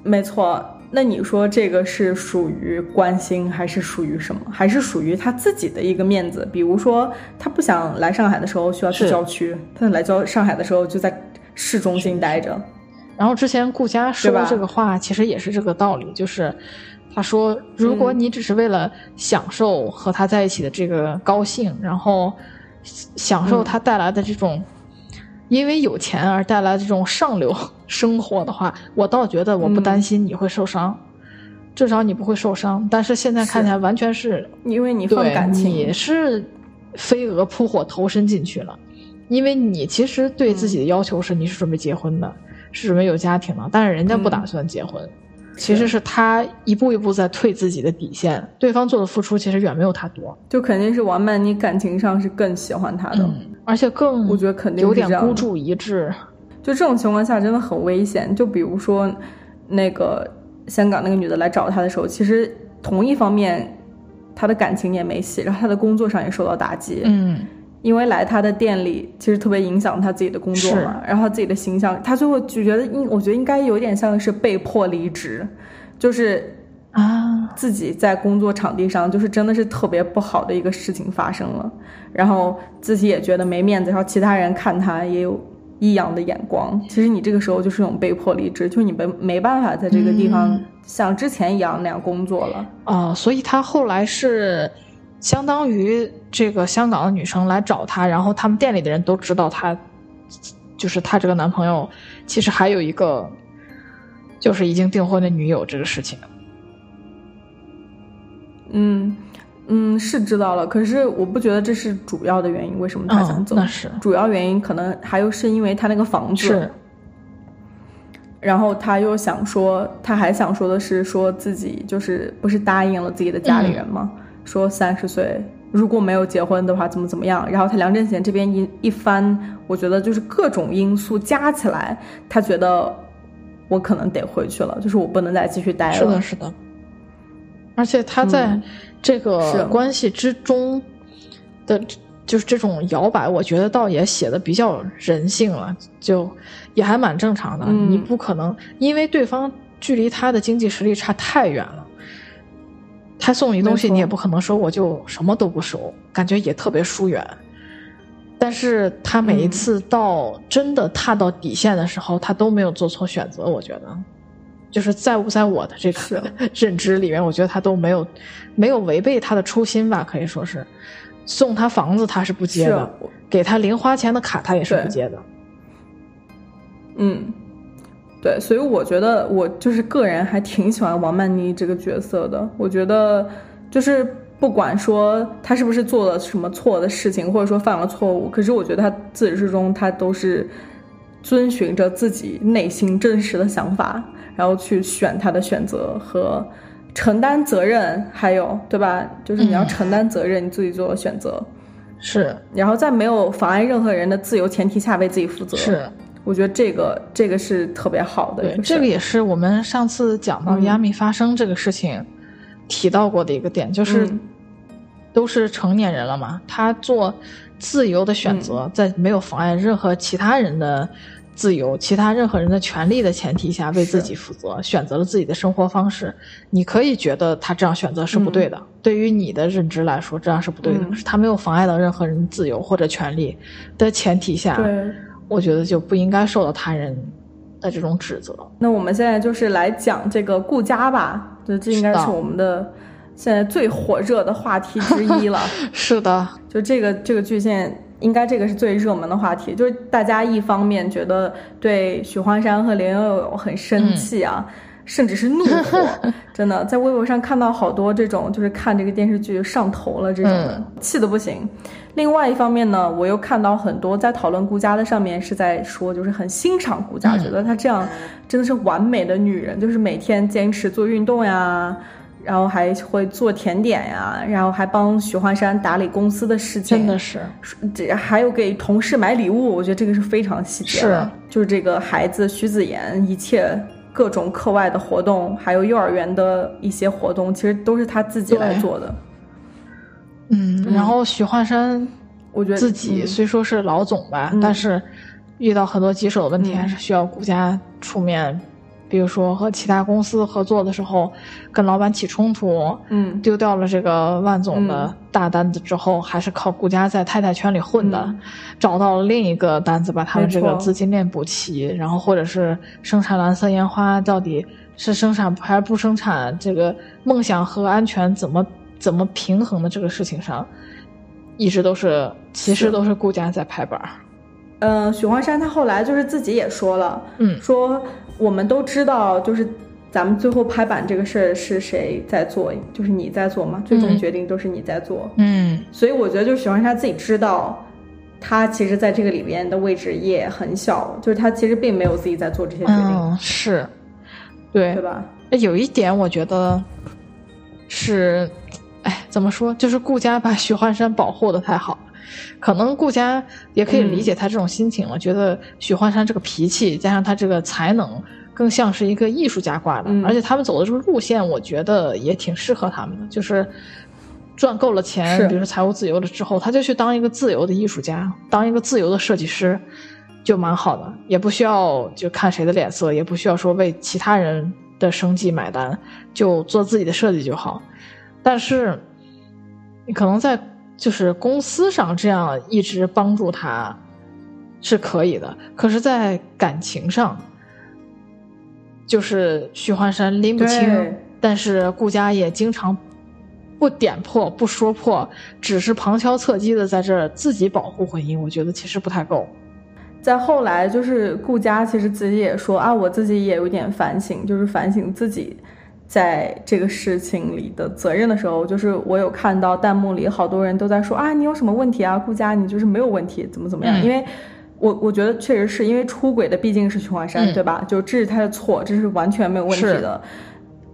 没错，那你说这个是属于关心，还是属于什么？还是属于他自己的一个面子？比如说，他不想来上海的时候需要去郊区，他来郊上海的时候就在市中心待着。然后之前顾佳说这个话，其实也是这个道理，就是他说，如果你只是为了享受和他在一起的这个高兴，然后享受他带来的这种。因为有钱而带来这种上流生活的话，我倒觉得我不担心你会受伤。至少你不会受伤。但是现在看起来完全是因为你放感情，你是飞蛾扑火投身进去了。因为你其实对自己的要求是你是准备结婚的，是准备有家庭的，但是人家不打算结婚。其实是他一步一步在退自己的底线，对方做的付出其实远没有他多，就肯定是王曼妮感情上是更喜欢他的，而且更我觉得肯定有点孤注一掷。就这种情况下真的很危险。就比如说那个香港那个女的来找他的时候，其实同一方面，他的感情也没戏，然后他的工作上也受到打击。嗯。因为来他的店里，其实特别影响他自己的工作嘛，然后他自己的形象，他最后就觉得应，我觉得应该有点像是被迫离职，就是啊，自己在工作场地上就是真的是特别不好的一个事情发生了，然后自己也觉得没面子，然后其他人看他也有异样的眼光。其实你这个时候就是一种被迫离职，就是你没没办法在这个地方像之前一样那样工作了啊，所以他后来是。相当于这个香港的女生来找他，然后他们店里的人都知道他，就是他这个男朋友，其实还有一个，就是已经订婚的女友这个事情。嗯嗯，是知道了，可是我不觉得这是主要的原因。为什么他想走？那是主要原因，可能还有是因为他那个房子。是。然后他又想说，他还想说的是，说自己就是不是答应了自己的家里人吗？说三十岁如果没有结婚的话怎么怎么样？然后他梁振贤这边一一翻，我觉得就是各种因素加起来，他觉得我可能得回去了，就是我不能再继续待了。是的，是的。而且他在这个关系之中的，就是这种摇摆，我觉得倒也写的比较人性了，就也还蛮正常的。你不可能因为对方距离他的经济实力差太远了。他送你东西，你也不可能说我就什么都不收，感觉也特别疏远。但是他每一次到真的踏到底线的时候，他都没有做错选择。我觉得，就是在不在我的这个 <laughs> 认知里面，我觉得他都没有没有违背他的初心吧，可以说是送他房子他是不接的，给他零花钱的卡他也是不接的。嗯。对，所以我觉得我就是个人还挺喜欢王曼妮这个角色的。我觉得就是不管说他是不是做了什么错的事情，或者说犯了错误，可是我觉得他自始至终他都是遵循着自己内心真实的想法，然后去选他的选择和承担责任，还有对吧？就是你要承担责任，你自己做选择是，然后在没有妨碍任何人的自由前提下为自己负责是。我觉得这个这个是特别好的，对，这个也是我们上次讲到亚米发生这个事情提到过的一个点，就是都是成年人了嘛，他做自由的选择，在没有妨碍任何其他人的自由、其他任何人的权利的前提下，为自己负责，选择了自己的生活方式。你可以觉得他这样选择是不对的，对于你的认知来说，这样是不对的，是他没有妨碍到任何人自由或者权利的前提下。对。我觉得就不应该受到他人的这种指责。那我们现在就是来讲这个顾家吧，这这应该是我们的现在最火热的话题之一了。<laughs> 是的，就这个这个剧现在应该这个是最热门的话题，就是大家一方面觉得对许幻山和林有有很生气啊，甚至是怒火，<laughs> 真的在微博上看到好多这种就是看这个电视剧上头了这种的，气的不行。另外一方面呢，我又看到很多在讨论顾佳的上面是在说，就是很欣赏顾佳，觉得她这样真的是完美的女人，就是每天坚持做运动呀，然后还会做甜点呀，然后还帮许幻山打理公司的事情，真的是，这还有给同事买礼物，我觉得这个是非常细节的。就是这个孩子徐子言一切各种课外的活动，还有幼儿园的一些活动，其实都是他自己来做的。嗯，然后许幻山，我觉得自己虽说是老总吧，但是遇到很多棘手的问题，还是需要顾家出面。比如说和其他公司合作的时候，跟老板起冲突，嗯，丢掉了这个万总的大单子之后，还是靠顾家在太太圈里混的，找到了另一个单子，把他们这个资金链补齐。然后或者是生产蓝色烟花，到底是生产还是不生产？这个梦想和安全怎么？怎么平衡的这个事情上，一直都是，其实都是顾家在拍板。嗯，许幻山他后来就是自己也说了，嗯，说我们都知道，就是咱们最后拍板这个事儿是谁在做？就是你在做嘛？最终决定都是你在做。嗯，所以我觉得，就许幻山自己知道，他其实在这个里边的位置也很小，就是他其实并没有自己在做这些决定。嗯，是，对，对吧？有一点我觉得是，哎，怎么说？就是顾家把许幻山保护的太好。可能顾家也可以理解他这种心情了，觉得许幻山这个脾气加上他这个才能，更像是一个艺术家挂的。而且他们走的这个路线，我觉得也挺适合他们的，就是赚够了钱，比如说财务自由了之后，他就去当一个自由的艺术家，当一个自由的设计师，就蛮好的，也不需要就看谁的脸色，也不需要说为其他人的生计买单，就做自己的设计就好。但是你可能在。就是公司上这样一直帮助他，是可以的。可是，在感情上，就是许幻山拎不清，但是顾家也经常不点破、不说破，只是旁敲侧击的在这自己保护婚姻。我觉得其实不太够。再后来，就是顾佳其实自己也说啊，我自己也有点反省，就是反省自己。在这个事情里的责任的时候，就是我有看到弹幕里好多人都在说啊，你有什么问题啊？顾佳，你就是没有问题，怎么怎么样？因为，我我觉得确实是因为出轨的毕竟是徐华山，对吧？就这是他的错，这是完全没有问题的。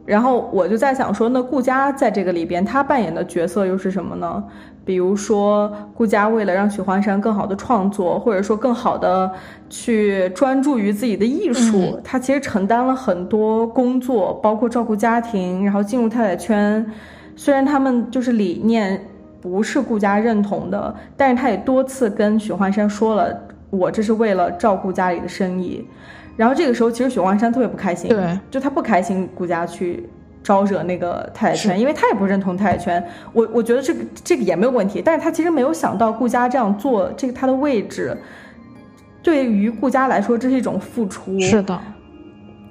然后我就在想说，那顾佳在这个里边，她扮演的角色又是什么呢？比如说，顾佳为了让许幻山更好的创作，或者说更好的去专注于自己的艺术，她其实承担了很多工作，包括照顾家庭，然后进入太太圈。虽然他们就是理念不是顾佳认同的，但是她也多次跟许幻山说了，我这是为了照顾家里的生意。然后这个时候，其实许幻山特别不开心，对，就他不开心顾家去。招惹那个太太圈，因为他也不认同太太圈。我我觉得这个这个也没有问题，但是他其实没有想到顾家这样做，这个他的位置，对于顾家来说这是一种付出。是的。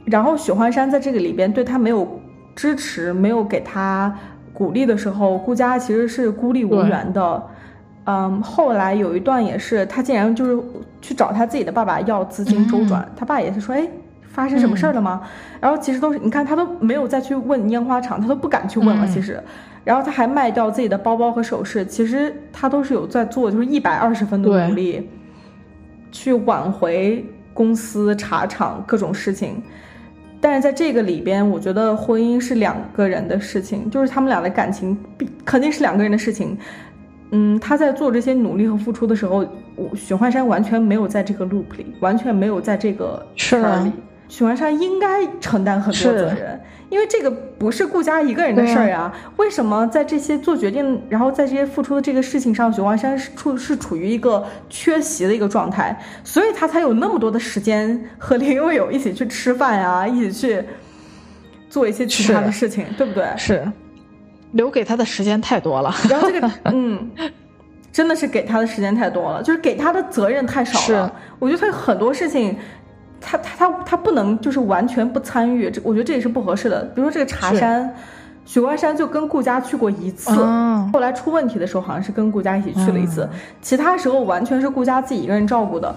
然后许幻山在这个里边对他没有支持，没有给他鼓励的时候，顾家其实是孤立无援的。嗯，后来有一段也是，他竟然就是去找他自己的爸爸要资金周转，他爸也是说，哎。发生什么事儿了吗？然后其实都是你看他都没有再去问烟花厂，他都不敢去问了。其实，然后他还卖掉自己的包包和首饰，其实他都是有在做，就是一百二十分的努力，去挽回公司茶厂各种事情。但是在这个里边，我觉得婚姻是两个人的事情，就是他们俩的感情必肯定是两个人的事情。嗯，他在做这些努力和付出的时候，许幻山完全没有在这个 loop 里，完全没有在这个圈里。许幻山应该承担很多责任，因为这个不是顾家一个人的事儿啊。为什么在这些做决定，然后在这些付出的这个事情上，许幻山是处是处于一个缺席的一个状态，所以他才有那么多的时间和林有有一起去吃饭呀，一起去做一些其他的事情，对不对？是，留给他的时间太多了。<laughs> 然后这个，<laughs> 嗯，真的是给他的时间太多了，就是给他的责任太少了。我觉得他很多事情。他他他他不能就是完全不参与，这我觉得这也是不合适的。比如说这个茶山，许关山就跟顾佳去过一次，后来出问题的时候好像是跟顾佳一起去了一次，其他时候完全是顾佳自己一个人照顾的。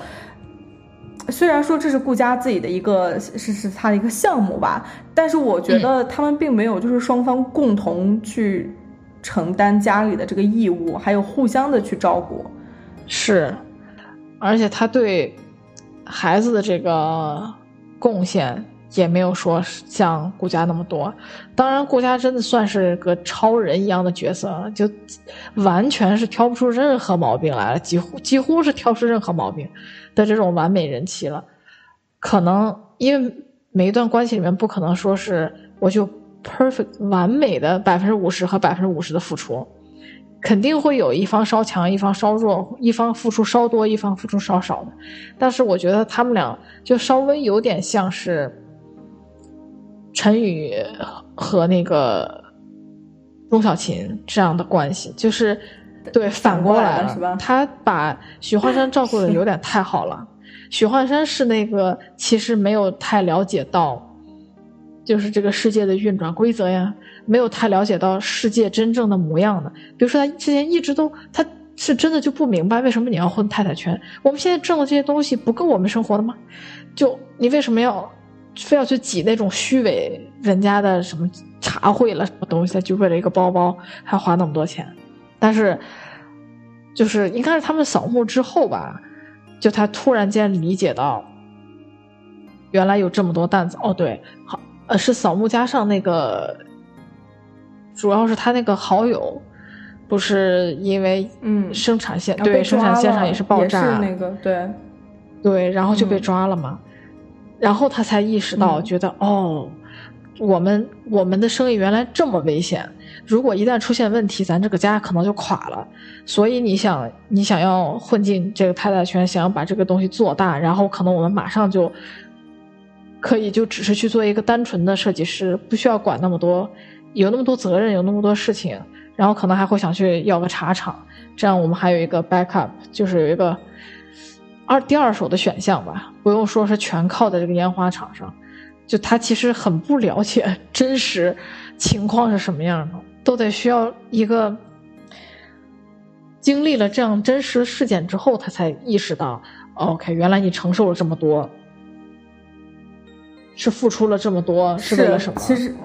虽然说这是顾家自己的一个是是他的一个项目吧，但是我觉得他们并没有就是双方共同去承担家里的这个义务，还有互相的去照顾。是，而且他对。孩子的这个贡献也没有说像顾家那么多，当然顾家真的算是个超人一样的角色，就完全是挑不出任何毛病来了，几乎几乎是挑不出任何毛病的这种完美人妻了。可能因为每一段关系里面不可能说是我就 perfect 完美的百分之五十和百分之五十的付出。肯定会有一方稍强，一方稍弱，一方付出稍多，一方付出稍少的。但是我觉得他们俩就稍微有点像是陈宇和那个钟小琴这样的关系，就是对反过来了，是吧？他把许幻山照顾的有点太好了。许幻山是那个其实没有太了解到。就是这个世界的运转规则呀，没有太了解到世界真正的模样的。比如说，他之前一直都，他是真的就不明白为什么你要混太太圈。我们现在挣的这些东西不够我们生活的吗？就你为什么要非要去挤那种虚伪人家的什么茶会了什么东西，就为了一个包包还花那么多钱。但是，就是应该是他们扫墓之后吧，就他突然间理解到，原来有这么多担子。哦，对，好，呃，是扫墓加上那个，主要是他那个好友，不是因为嗯生产线对生产线上也是爆炸那个对对，然后就被抓了嘛。然后他才意识到，觉得哦，我们我们的生意原来这么危险，如果一旦出现问题，咱这个家可能就垮了。所以你想，你想要混进这个太太圈，想要把这个东西做大，然后可能我们马上就可以就只是去做一个单纯的设计师，不需要管那么多，有那么多责任，有那么多事情，然后可能还会想去要个茶厂，这样我们还有一个 backup，就是有一个。二第二手的选项吧，不用说是全靠在这个烟花厂上，就他其实很不了解 <laughs> 真实情况是什么样的，都得需要一个经历了这样真实事件之后，他才意识到，OK，原来你承受了这么多，是付出了这么多，是为了什么？其实。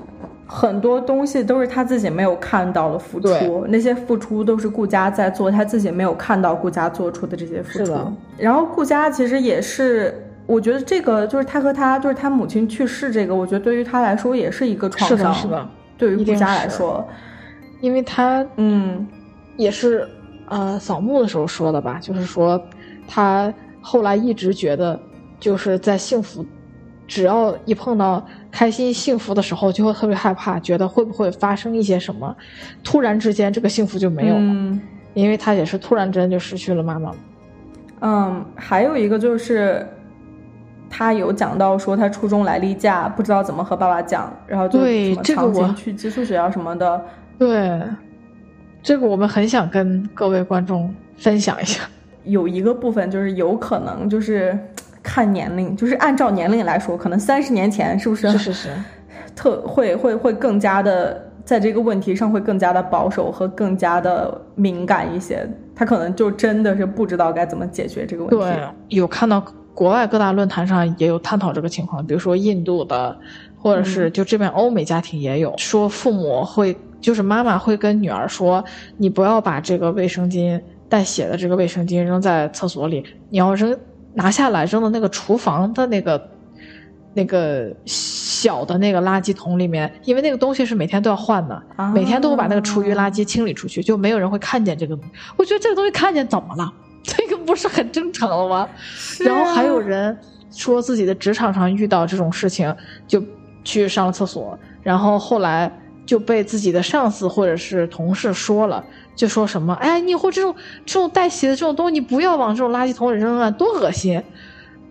很多东西都是他自己没有看到的付出，那些付出都是顾家在做，他自己没有看到顾家做出的这些付出。然后顾家其实也是，我觉得这个就是他和他就是他母亲去世这个，我觉得对于他来说也是一个创伤。是的，对于顾佳来说，因为他嗯，也是呃扫墓的时候说的吧，就是说他后来一直觉得就是在幸福。只要一碰到开心幸福的时候，就会特别害怕，觉得会不会发生一些什么，突然之间这个幸福就没有了，因为他也是突然之间就失去了妈妈。嗯，还有一个就是，他有讲到说他初中来例假，不知道怎么和爸爸讲，然后就这个我去寄宿学校什么的。对，这个我们很想跟各位观众分享一下。有一个部分就是有可能就是。<tsk> 看年龄，就是按照年龄来说，可能三十年前是不是？是是是，<laughs> 特会会会更加的在这个问题上会更加的保守和更加的敏感一些。他可能就真的是不知道该怎么解决这个问题。对，有看到国外各大论坛上也有探讨这个情况，比如说印度的，或者是就这边欧美家庭也有说，父母会就是妈妈会跟女儿说，你不要把这个卫生巾带血的这个卫生巾扔在厕所里，你要扔。拿下来扔到那个厨房的那个那个小的那个垃圾桶里面，因为那个东西是每天都要换的，每天都会把那个厨余垃圾清理出去，就没有人会看见这个。我觉得这个东西看见怎么了？这个不是很正常了吗？然后还有人说自己的职场上遇到这种事情，就去上了厕所，然后后来就被自己的上司或者是同事说了。就说什么，哎，你以后这种这种带血的这种东西，你不要往这种垃圾桶里扔啊，多恶心！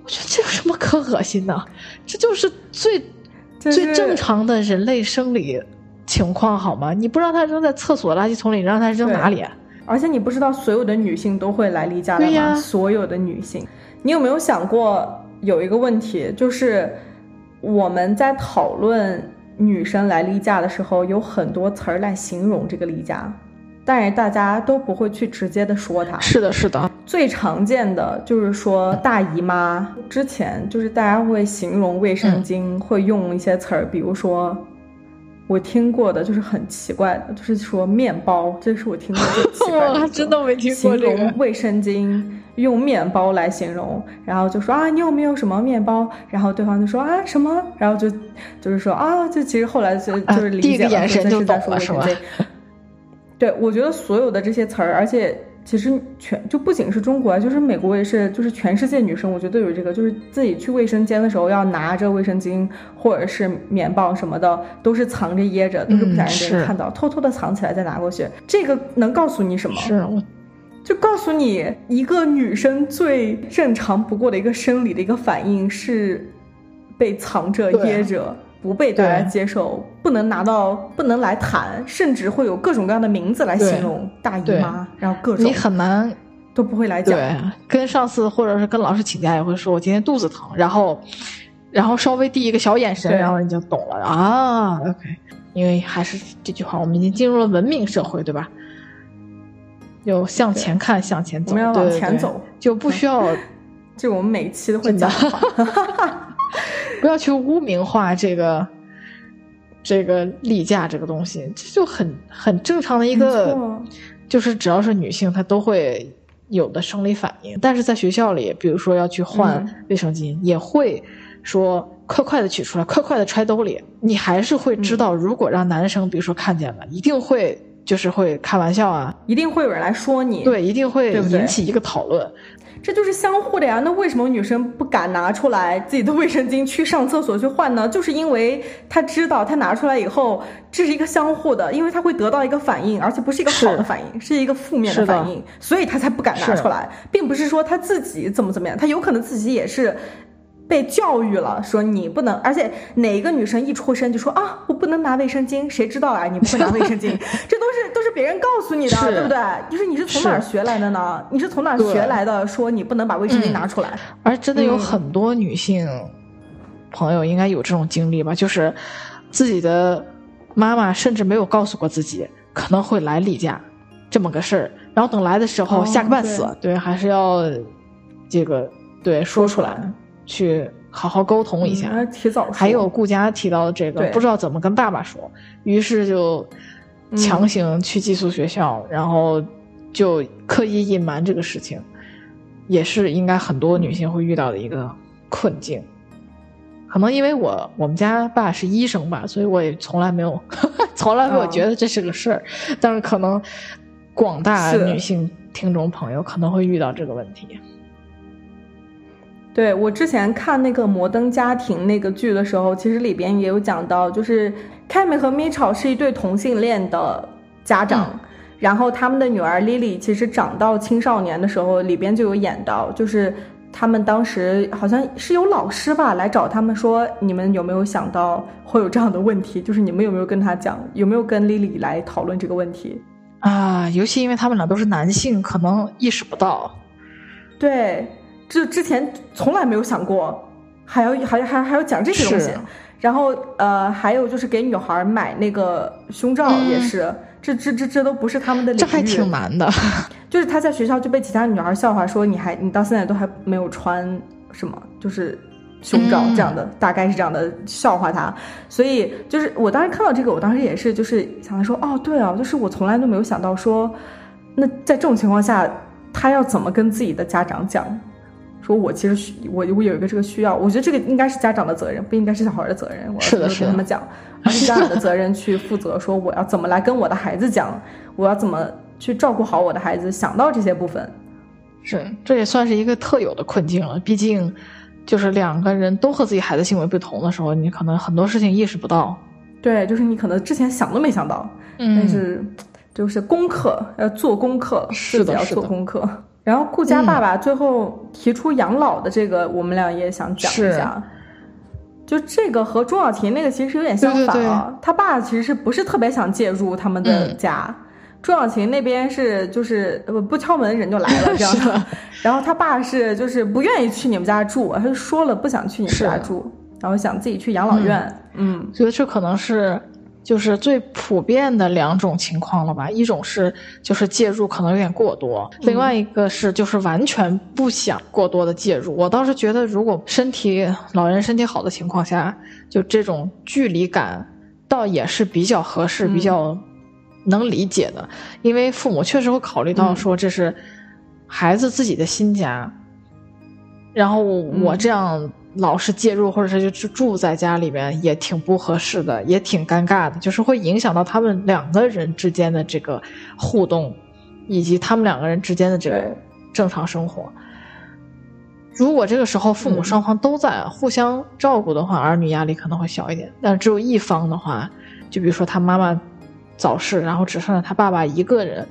我觉得这有什么可恶心的？这就是最最正常的人类生理情况，好吗？你不让他扔在厕所垃圾桶里，让他扔哪里？而且你不知道所有的女性都会来例假的吗？所有的女性，你有没有想过有一个问题，就是我们在讨论女生来例假的时候，有很多词儿来形容这个例假。但是大家都不会去直接的说它。是的，是的。最常见的就是说大姨妈之前，就是大家会形容卫生巾，会用一些词儿，比如说我听过的就是很奇怪的，就是说面包，这是我听过最奇怪的。我真的没听过形容卫生巾用面包来形容，然后就说啊，你有没有什么面包？然后对方就说啊什么？然后就就是说啊，就其实后来就就是理解了，这是在说卫生巾。对，我觉得所有的这些词儿，而且其实全就不仅是中国，就是美国也是，就是全世界女生，我觉得都有这个，就是自己去卫生间的时候要拿着卫生巾或者是棉棒什么的，都是藏着掖着，都是不想让别人看到，偷偷的藏起来再拿过去。这个能告诉你什么？是，就告诉你一个女生最正常不过的一个生理的一个反应是被藏着掖着。不被大家接受，不能拿到，不能来谈，甚至会有各种各样的名字来形容大姨妈，然后各种你很难都不会来讲。对，跟上司或者是跟老师请假也会说，我今天肚子疼，然后，然后稍微递一个小眼神，然后你就懂了啊。OK，因为还是这句话，我们已经进入了文明社会，对吧？有向前看，向前走，我们要往前走，就不需要。<laughs> 就我们每一期都会讲。<laughs> 不要去污名化这个这个例假这个东西，这就很很正常的一个，就是只要是女性她都会有的生理反应。但是在学校里，比如说要去换卫生巾，也会说快快的取出来，快快的揣兜里。你还是会知道，如果让男生比如说看见了，一定会就是会开玩笑啊，一定会有人来说你，对，一定会引起一个讨论。这就是相互的呀，那为什么女生不敢拿出来自己的卫生巾去上厕所去换呢？就是因为她知道，她拿出来以后，这是一个相互的，因为她会得到一个反应，而且不是一个好的反应，是一个负面的反应，所以她才不敢拿出来，并不是说她自己怎么怎么样，她有可能自己也是。被教育了，说你不能，而且哪一个女生一出生就说啊，我不能拿卫生巾，谁知道啊？你不会拿卫生巾，<laughs> 这都是都是别人告诉你的，对不对？就是你是从哪儿学来的呢？你是从哪儿学来的？说你不能把卫生巾拿出来？而真的有很多女性朋友应该有这种经历吧？就是自己的妈妈甚至没有告诉过自己可能会来例假这么个事儿，然后等来的时候吓个半死。对，还是要这个对说出来。去好好沟通一下，提早。还有顾佳提到的这个，不知道怎么跟爸爸说，于是就强行去寄宿学校，然后就刻意隐瞒这个事情，也是应该很多女性会遇到的一个困境。可能因为我我们家爸是医生吧，所以我也从来没有 <laughs> 从来没有觉得这是个事儿，但是可能广大女性听众朋友可能会遇到这个问题。对我之前看那个《摩登家庭》那个剧的时候，其实里边也有讲到，就是凯美和米超是一对同性恋的家长，然后他们的女儿 Lily 其实长到青少年的时候，里边就有演到，就是他们当时好像是有老师吧来找他们说，你们有没有想到会有这样的问题？就是你们有没有跟他讲，有没有跟 Lily 来讨论这个问题？啊，尤其因为他们俩都是男性，可能意识不到。对。就之前从来没有想过，还要还还还要讲这些东西，然后呃，还有就是给女孩买那个胸罩也是，这这这这都不是他们的领域。这还挺难的，<laughs> 就是他在学校就被其他女孩笑话说你还你到现在都还没有穿什么，就是胸罩这样的，大概是这样的笑话他。所以就是我当时看到这个，我当时也是就是想说哦对啊，就是我从来都没有想到说，那在这种情况下，他要怎么跟自己的家长讲？说我其实需我我有一个这个需要，我觉得这个应该是家长的责任，不应该是小孩的责任。是的，是跟他们讲，而是家长的责任去负责。说我要怎么来跟我的孩子讲，我要怎么去照顾好我的孩子，想到这些部分。是，这也算是一个特有的困境了。毕竟，就是两个人都和自己孩子行为不同的时候，你可能很多事情意识不到。对，就是你可能之前想都没想到，嗯但是就是功课要做功课，是的，要做功课。然后顾家爸爸最后提出养老的这个，我们俩也想讲一下。就这个和钟小琴那个其实有点相反啊。他爸其实是不是特别想介入他们的家？钟小琴那边是就是不不敲门人就来了 <laughs> 这样的。然后他爸是就是不愿意去你们家住，他就说了不想去你们家住，然后想自己去养老院。嗯，觉得这可能是。就是最普遍的两种情况了吧，一种是就是介入可能有点过多，另外一个是就是完全不想过多的介入。我倒是觉得，如果身体老人身体好的情况下，就这种距离感，倒也是比较合适、比较能理解的，因为父母确实会考虑到说这是孩子自己的新家，然后我这样。老是介入，或者是就住在家里面，也挺不合适的，也挺尴尬的，就是会影响到他们两个人之间的这个互动，以及他们两个人之间的这个正常生活。如果这个时候父母双方都在互相照顾的话，儿女压力可能会小一点。但只有一方的话，就比如说他妈妈早逝，然后只剩下他爸爸一个人，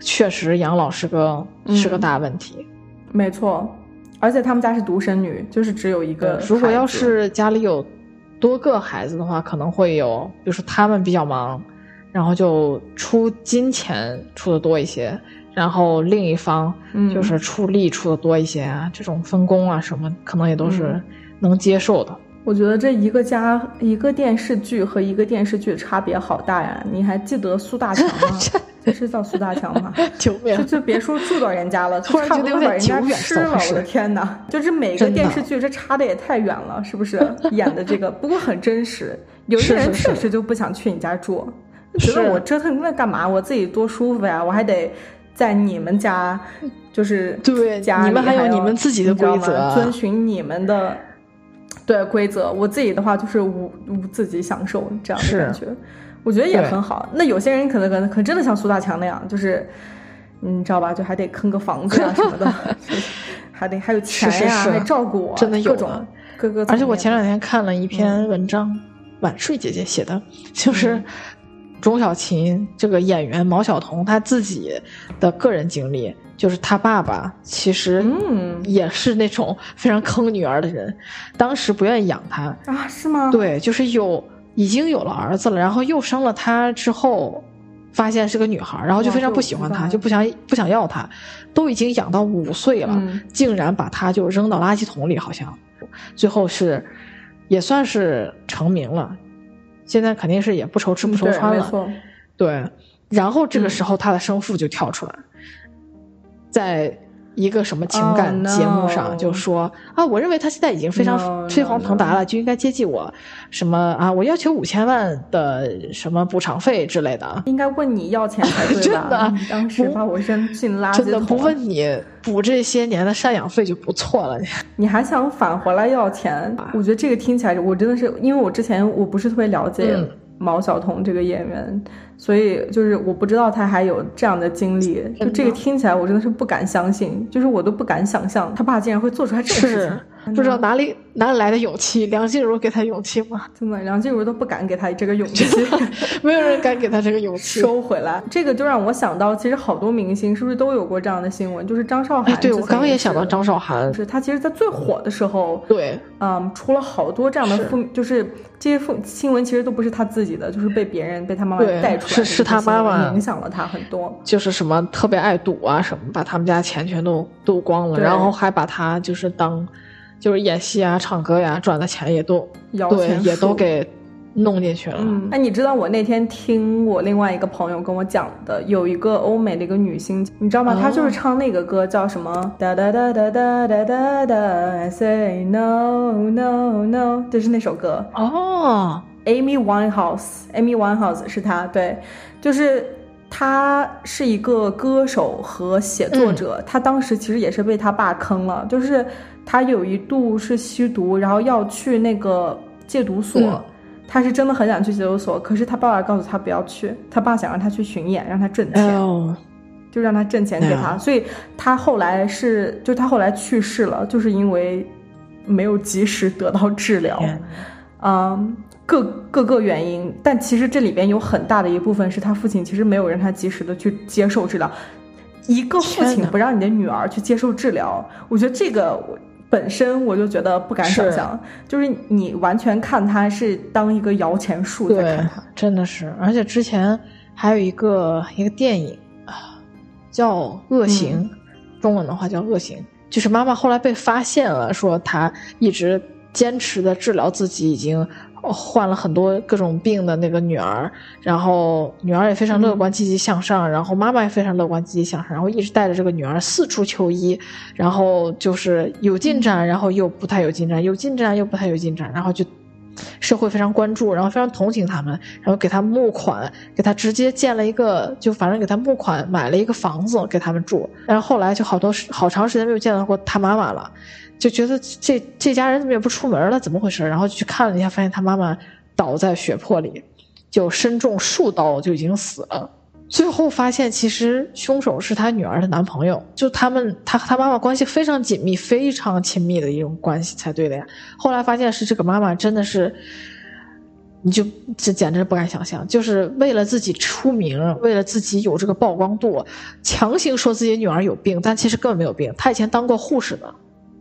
确实养老是个是个大问题。没错。而且他们家是独生女，就是只有一个。如果要是家里有多个孩子的话，可能会有，比如说他们比较忙，然后就出金钱出的多一些，然后另一方就是出力出的多一些啊，这种分工啊什么，可能也都是能接受的。我觉得这一个家一个电视剧和一个电视剧差别好大呀！你还记得苏大强吗？<laughs> 是叫苏大强吗？<laughs> 就就别说住到人家了，<laughs> 突然差不多把人家吃了。我的天哪！就是每个电视剧这差的也太远了，是不是？演的这个不过很真实。有些人确实就不想去你家住，觉得我折腾那干嘛？我自己多舒服呀！我还得在你们家，就是对家你们还有你们自己的规则，遵循你们的对规则。我自己的话就是无无自己享受这样的感觉。我觉得也很好。那有些人可能可能可真的像苏大强那样，就是你知道吧？就还得坑个房子啊什么的，<laughs> 还得还有钱呀，还照顾我，真的各种各个。而且我前两天看了一篇文章，晚睡姐姐写的，就是钟小琴这个演员毛晓彤她自己的个人经历，就是他爸爸其实嗯也是那种非常坑女儿的人，当时不愿意养他啊？是吗？对，就是有。已经有了儿子了，然后又生了他之后，发现是个女孩，然后就非常不喜欢他，就不想不想要他，都已经养到五岁了，竟然把他就扔到垃圾桶里，好像，最后是也算是成名了，现在肯定是也不愁吃不愁穿了，对，然后这个时候他的生父就跳出来，在。一个什么情感节目上就说啊，我认为他现在已经非常飞黄腾达了，就应该接济我，什么啊，我要求五千万的什么补偿费之类的。应该问你要钱才对吧？<laughs> 真的，当时把我扔进垃圾桶。真的不问你补这些年的赡养费就不错了。<laughs> 你还想返回来要钱？我觉得这个听起来，我真的是因为我之前我不是特别了解毛晓彤这个演员。所以就是我不知道他还有这样的经历，就这个听起来我真的是不敢相信，就是我都不敢想象他爸竟然会做出来这种事情。不知道哪里哪里来的勇气？梁静茹给他勇气吗？<laughs> 真的，梁静茹都不敢给他 <laughs> 这个勇气，没有人敢给他这个勇气收回来。这个就让我想到，其实好多明星是不是都有过这样的新闻？就是张韶涵，对我刚刚也想到张韶涵，是她其实，在最火的时候，对，嗯，出了好多这样的负，就是这些负新闻，其实都不是她自己的，就是被别人被她妈妈带出来，是是她妈妈影响了她很多，就是什么特别爱赌啊什么，把他们家钱全都赌光了，然后还把她就是当。就是演戏啊、唱歌呀，赚的钱也都对，也都给弄进去了。哎，你知道我那天听我另外一个朋友跟我讲的，有一个欧美的一个女星，你知道吗？她就是唱那个歌，叫什么？哒哒哒哒哒哒哒哒，I say no no no，就是那首歌哦。Amy Winehouse，Amy Winehouse 是她，对，就是她是一个歌手和写作者，她当时其实也是被她爸坑了，就是。他有一度是吸毒，然后要去那个戒毒所，他是真的很想去戒毒所，可是他爸爸告诉他不要去，他爸想让他去巡演，让他挣钱，就让他挣钱给他，所以他后来是，就他后来去世了，就是因为没有及时得到治疗，嗯，各各个原因，但其实这里边有很大的一部分是他父亲其实没有让他及时的去接受治疗，一个父亲不让你的女儿去接受治疗，我觉得这个。本身我就觉得不敢想象，就是你完全看他是当一个摇钱树在看他，真的是。而且之前还有一个一个电影啊，叫《恶行》，中文的话叫《恶行》，就是妈妈后来被发现了，说她一直坚持的治疗自己已经。患了很多各种病的那个女儿，然后女儿也非常乐观积极向上，然后妈妈也非常乐观积极向上，然后一直带着这个女儿四处求医，然后就是有进展，然后又不太有进展，有进展又不太有进展，然后就社会非常关注，然后非常同情他们，然后给他募款，给他直接建了一个，就反正给他募款买了一个房子给他们住，然后后来就好多好长时间没有见到过他妈妈了。就觉得这这家人怎么也不出门了？怎么回事？然后去看了一下，发现他妈妈倒在血泊里，就身中数刀，就已经死了。最后发现，其实凶手是他女儿的男朋友，就他们他和他妈妈关系非常紧密、非常亲密的一种关系才对的呀。后来发现是这个妈妈真的是，你就这简直不敢想象，就是为了自己出名，为了自己有这个曝光度，强行说自己女儿有病，但其实根本没有病。她以前当过护士的。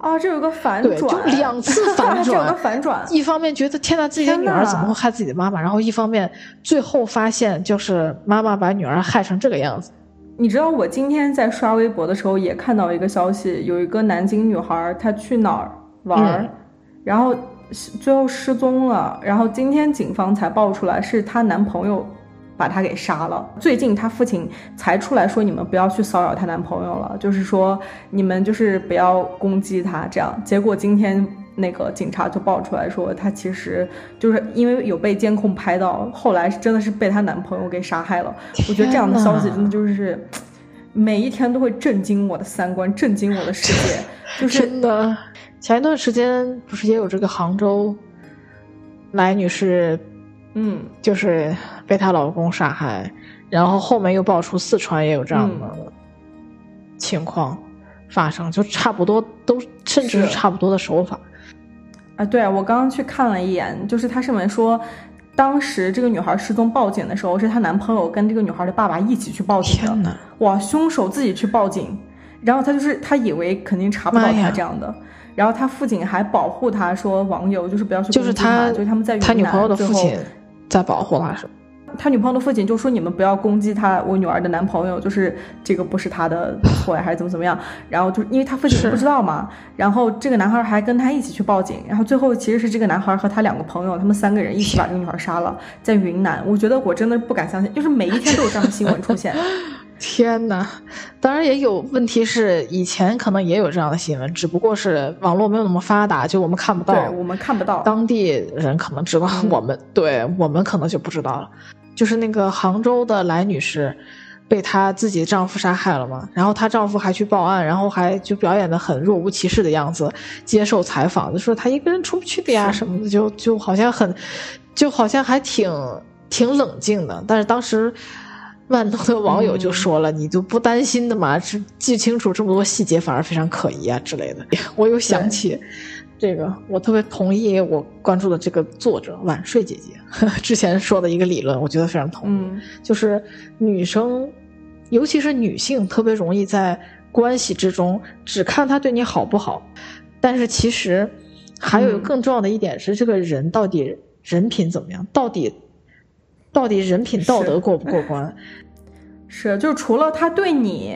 啊，这有个反转，对，就两次反 <laughs> 转。有个反转，一方面觉得天呐，自己的女儿怎么会害自己的妈妈？然后一方面，最后发现就是妈妈把女儿害成这个样子。你知道，我今天在刷微博的时候也看到一个消息，有一个南京女孩，她去哪儿玩，然后最后失踪了。然后今天警方才爆出来，是她男朋友把他给杀了。最近他父亲才出来说，你们不要去骚扰她男朋友了，就是说你们就是不要攻击他这样。结果今天那个警察就爆出来说，她其实就是因为有被监控拍到，后来真的是被她男朋友给杀害了。我觉得这样的消息真的就是每一天都会震惊我的三观，震惊我的世界。<laughs> 就是真的，前一段时间不是也有这个杭州来女士。嗯，就是被她老公杀害，然后后面又爆出四川也有这样的情况发生，就差不多都甚至是差不多的手法。啊，对啊，我刚刚去看了一眼，就是他上面说，当时这个女孩失踪报警的时候，是她男朋友跟这个女孩的爸爸一起去报警的。哇，凶手自己去报警，然后他就是他以为肯定查不到他这样的。然后他父亲还保护他说，网友就是不要去就是他，就是他们在他女朋友的父亲。在保护他，是他女朋友的父亲就说：“你们不要攻击他，我女儿的男朋友，就是这个不是他的错呀，还是怎么怎么样？”然后就因为他父亲不知道嘛，然后这个男孩还跟他一起去报警，然后最后其实是这个男孩和他两个朋友，他们三个人一起把这个女孩杀了，在云南。我觉得我真的不敢相信，就是每一天都有这样的新闻出现。天哪！当然也有问题是，以前可能也有这样的新闻，只不过是网络没有那么发达，就我们看不到。对，我们看不到。当地人可能知道，我们对我们可能就不知道了。就是那个杭州的来女士，被她自己丈夫杀害了嘛？然后她丈夫还去报案，然后还就表演的很若无其事的样子，接受采访就说她一个人出不去的呀什么的，就就好像很，就好像还挺挺冷静的。但是当时。万能的网友就说了：“你就不担心的嘛？是记清楚这么多细节，反而非常可疑啊之类的。”我又想起这个，我特别同意我关注的这个作者晚睡姐姐 <laughs> 之前说的一个理论，我觉得非常同意。就是女生，尤其是女性，特别容易在关系之中只看他对你好不好，但是其实还有更重要的一点是，这个人到底人品怎么样，到底。到底人品道德过不过关？是，就除了他对你，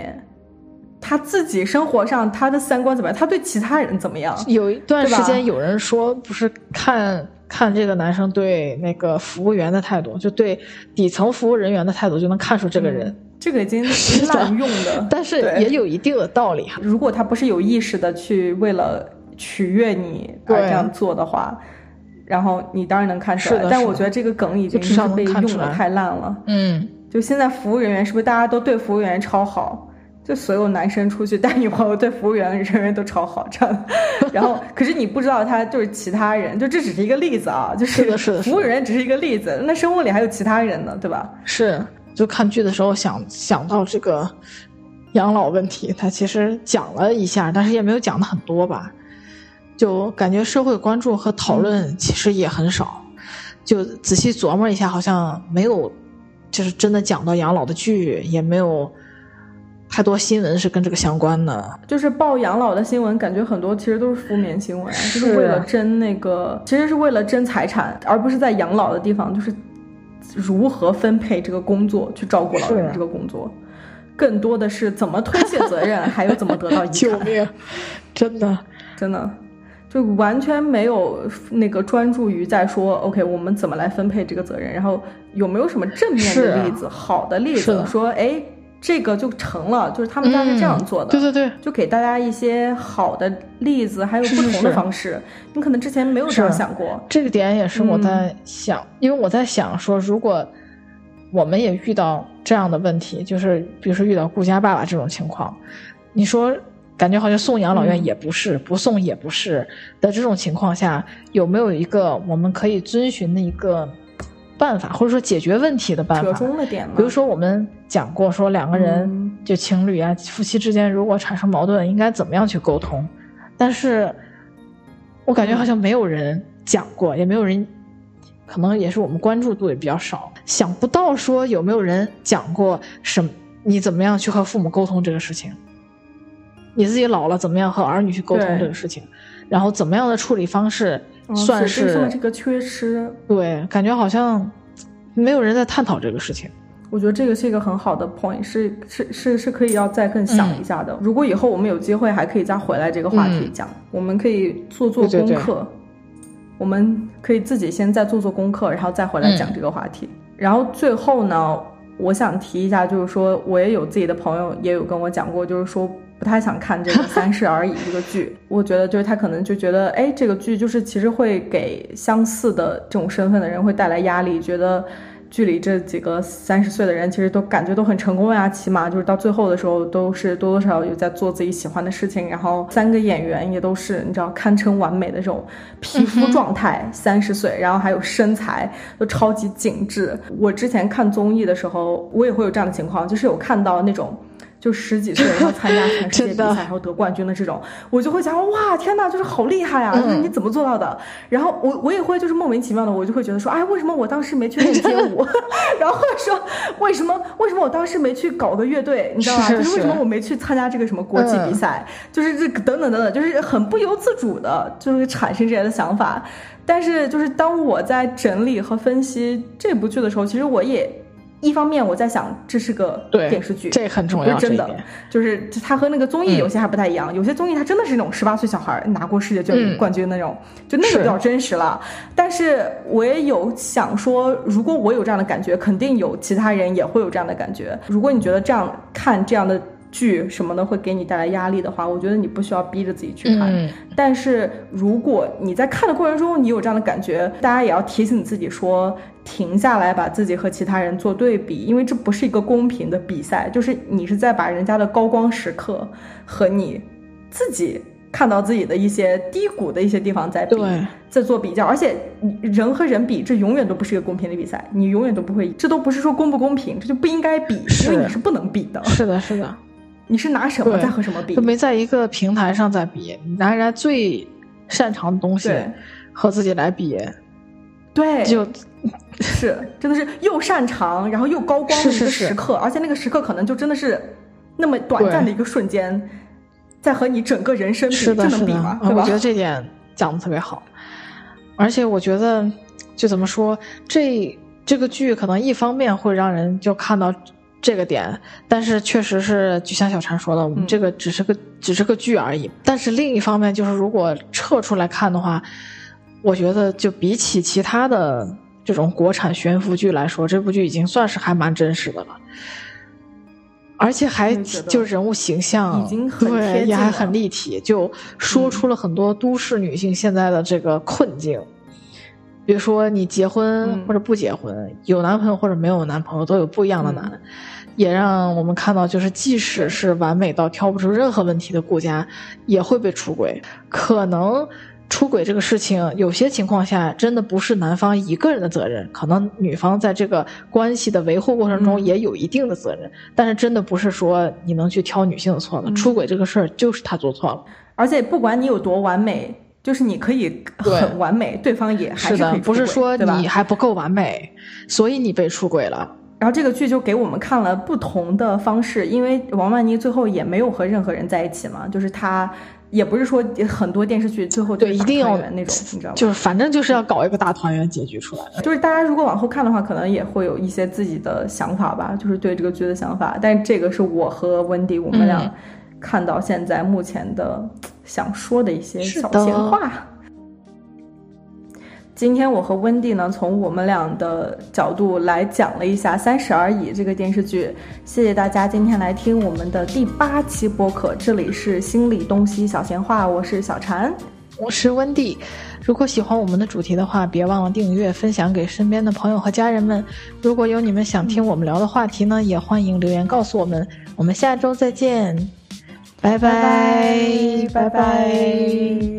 他自己生活上他的三观怎么样？他对其他人怎么样？有一段时间有人说，不是看看这个男生对那个服务员的态度，就对底层服务人员的态度，就能看出这个人。这个已经 <laughs> 是滥用的，<laughs> 但是也有一定的道理。如果他不是有意识的去为了取悦你而这样做的话。然后你当然能看出来，但我觉得这个梗已经是被用的太烂了。嗯，就现在服务人员是不是大家都对服务员超好？就所有男生出去带女朋友，对服务员人员都超好，这样。然后，可是你不知道他就是其他人，就这只是一个例子啊，就是服务人员只是一个例子，那生活里还有其他人呢，对吧？是，就看剧的时候想想到这个养老问题，他其实讲了一下，但是也没有讲的很多吧。就感觉社会关注和讨论其实也很少，就仔细琢磨一下，好像没有，就是真的讲到养老的剧，也没有太多新闻是跟这个相关的。就是报养老的新闻，感觉很多其实都是负面新闻，就是为了争那个，其实是为了争财产，而不是在养老的地方，就是如何分配这个工作去照顾老人这个工作，更多的是怎么推卸责任，<laughs> 还有怎么得到遗产。救命！<laughs> 真的，真的。就完全没有那个专注于在说，OK，我们怎么来分配这个责任？然后有没有什么正面的例子、好的例子，说哎，这个就成了，就是他们家是这样做的。对对对，就给大家一些好的例子，还有不同的方式。你可能之前没有这样想过。这个点也是我在想，因为我在想说，如果我们也遇到这样的问题，就是比如说遇到顾家爸爸这种情况，你说。感觉好像送养老院也不是，不送也不是的这种情况下，有没有一个我们可以遵循的一个办法，或者说解决问题的办法？折中的点比如说我们讲过，说两个人就情侣啊、夫妻之间如果产生矛盾，应该怎么样去沟通？但是，我感觉好像没有人讲过，也没有人，可能也是我们关注度也比较少，想不到说有没有人讲过什你怎么样去和父母沟通这个事情。你自己老了怎么样和儿女去沟通这个事情，然后怎么样的处理方式算是这个缺失？对，感觉好像没有人在探讨这个事情。我觉得这个是一个很好的 point，是是是是可以要再更想一下的。如果以后我们有机会还可以再回来这个话题讲，我们可以做做功课，我们可以自己先再做做功课，然后再回来讲这个话题。然后最后呢，我想提一下，就是说我也有自己的朋友也有跟我讲过，就是说不太想看这个《三十而已》这个剧。<laughs> 我觉得就是他可能就觉得，哎，这个剧就是其实会给相似的这种身份的人会带来压力，觉得。剧里这几个三十岁的人，其实都感觉都很成功呀，起码就是到最后的时候，都是多多少少有在做自己喜欢的事情。然后三个演员也都是你知道堪称完美的这种皮肤状态，三十岁，然后还有身材都超级紧致。我之前看综艺的时候，我也会有这样的情况，就是有看到那种。就十几岁然后参加全世界比赛，然后得冠军的这种，我就会想哇天哪，就是好厉害啊！就是你怎么做到的？然后我我也会就是莫名其妙的，我就会觉得说，哎，为什么我当时没去练街舞？<laughs> 然后说为什么为什么我当时没去搞个乐队？你知道吧？就是为什么我没去参加这个什么国际比赛？就是这等等等等，就是很不由自主的，就是产生这样的想法。但是就是当我在整理和分析这部剧的时候，其实我也。一方面我在想，这是个电视剧，这很重要，真的，就是它和那个综艺有些还不太一样。有些综艺它真的是那种十八岁小孩拿过世界冠军冠军那种，就那个比较真实了。但是我也有想说，如果我有这样的感觉，肯定有其他人也会有这样的感觉。如果你觉得这样看这样的。剧什么的会给你带来压力的话，我觉得你不需要逼着自己去看。但是如果你在看的过程中你有这样的感觉，大家也要提醒自己说，停下来，把自己和其他人做对比，因为这不是一个公平的比赛，就是你是在把人家的高光时刻和你自己看到自己的一些低谷的一些地方在比，在做比较。而且人和人比，这永远都不是一个公平的比赛，你永远都不会，这都不是说公不公平，这就不应该比，因为你是不能比的。是的，是的。你是拿什么在和什么比？都没在一个平台上在比，拿人家最擅长的东西和自己来比，对，就是真的是又擅长，然后又高光的一个时刻，而且那个时刻可能就真的是那么短暂的一个瞬间，在和你整个人生比，这能比吗？我觉得这点讲的特别好，而且我觉得就怎么说，这这个剧可能一方面会让人就看到。这个点，但是确实是，就像小婵说的，我们这个只是个只是个剧而已。但是另一方面，就是如果撤出来看的话，我觉得就比起其他的这种国产悬浮剧来说，这部剧已经算是还蛮真实的了，而且还就人物形象已经对也还很立体，就说出了很多都市女性现在的这个困境。比如说，你结婚或者不结婚，有男朋友或者没有男朋友，都有不一样的难，也让我们看到，就是即使是完美到挑不出任何问题的顾家，也会被出轨。可能出轨这个事情，有些情况下真的不是男方一个人的责任，可能女方在这个关系的维护过程中也有一定的责任。但是真的不是说你能去挑女性的错了，出轨这个事儿就是他做错了。而且不管你有多完美。就是你可以很完美，对方也还是的，不是说你还不够完美，所以你被出轨了。然后这个剧就给我们看了不同的方式，因为王曼妮最后也没有和任何人在一起嘛，就是她也不是说很多电视剧最后对一定要那种，你知道吗？就是反正就是要搞一个大团圆结局出来。就是大家如果往后看的话，可能也会有一些自己的想法吧，就是对这个剧的想法。但这个是我和温迪我们俩。看到现在目前的想说的一些小闲话。今天我和温蒂呢，从我们俩的角度来讲了一下《三十而已》这个电视剧。谢谢大家今天来听我们的第八期播客，这里是心理东西小闲话，我是小婵，我是温蒂。如果喜欢我们的主题的话，别忘了订阅、分享给身边的朋友和家人们。如果有你们想听我们聊的话题呢，也欢迎留言告诉我们。我们下周再见。拜拜，拜拜。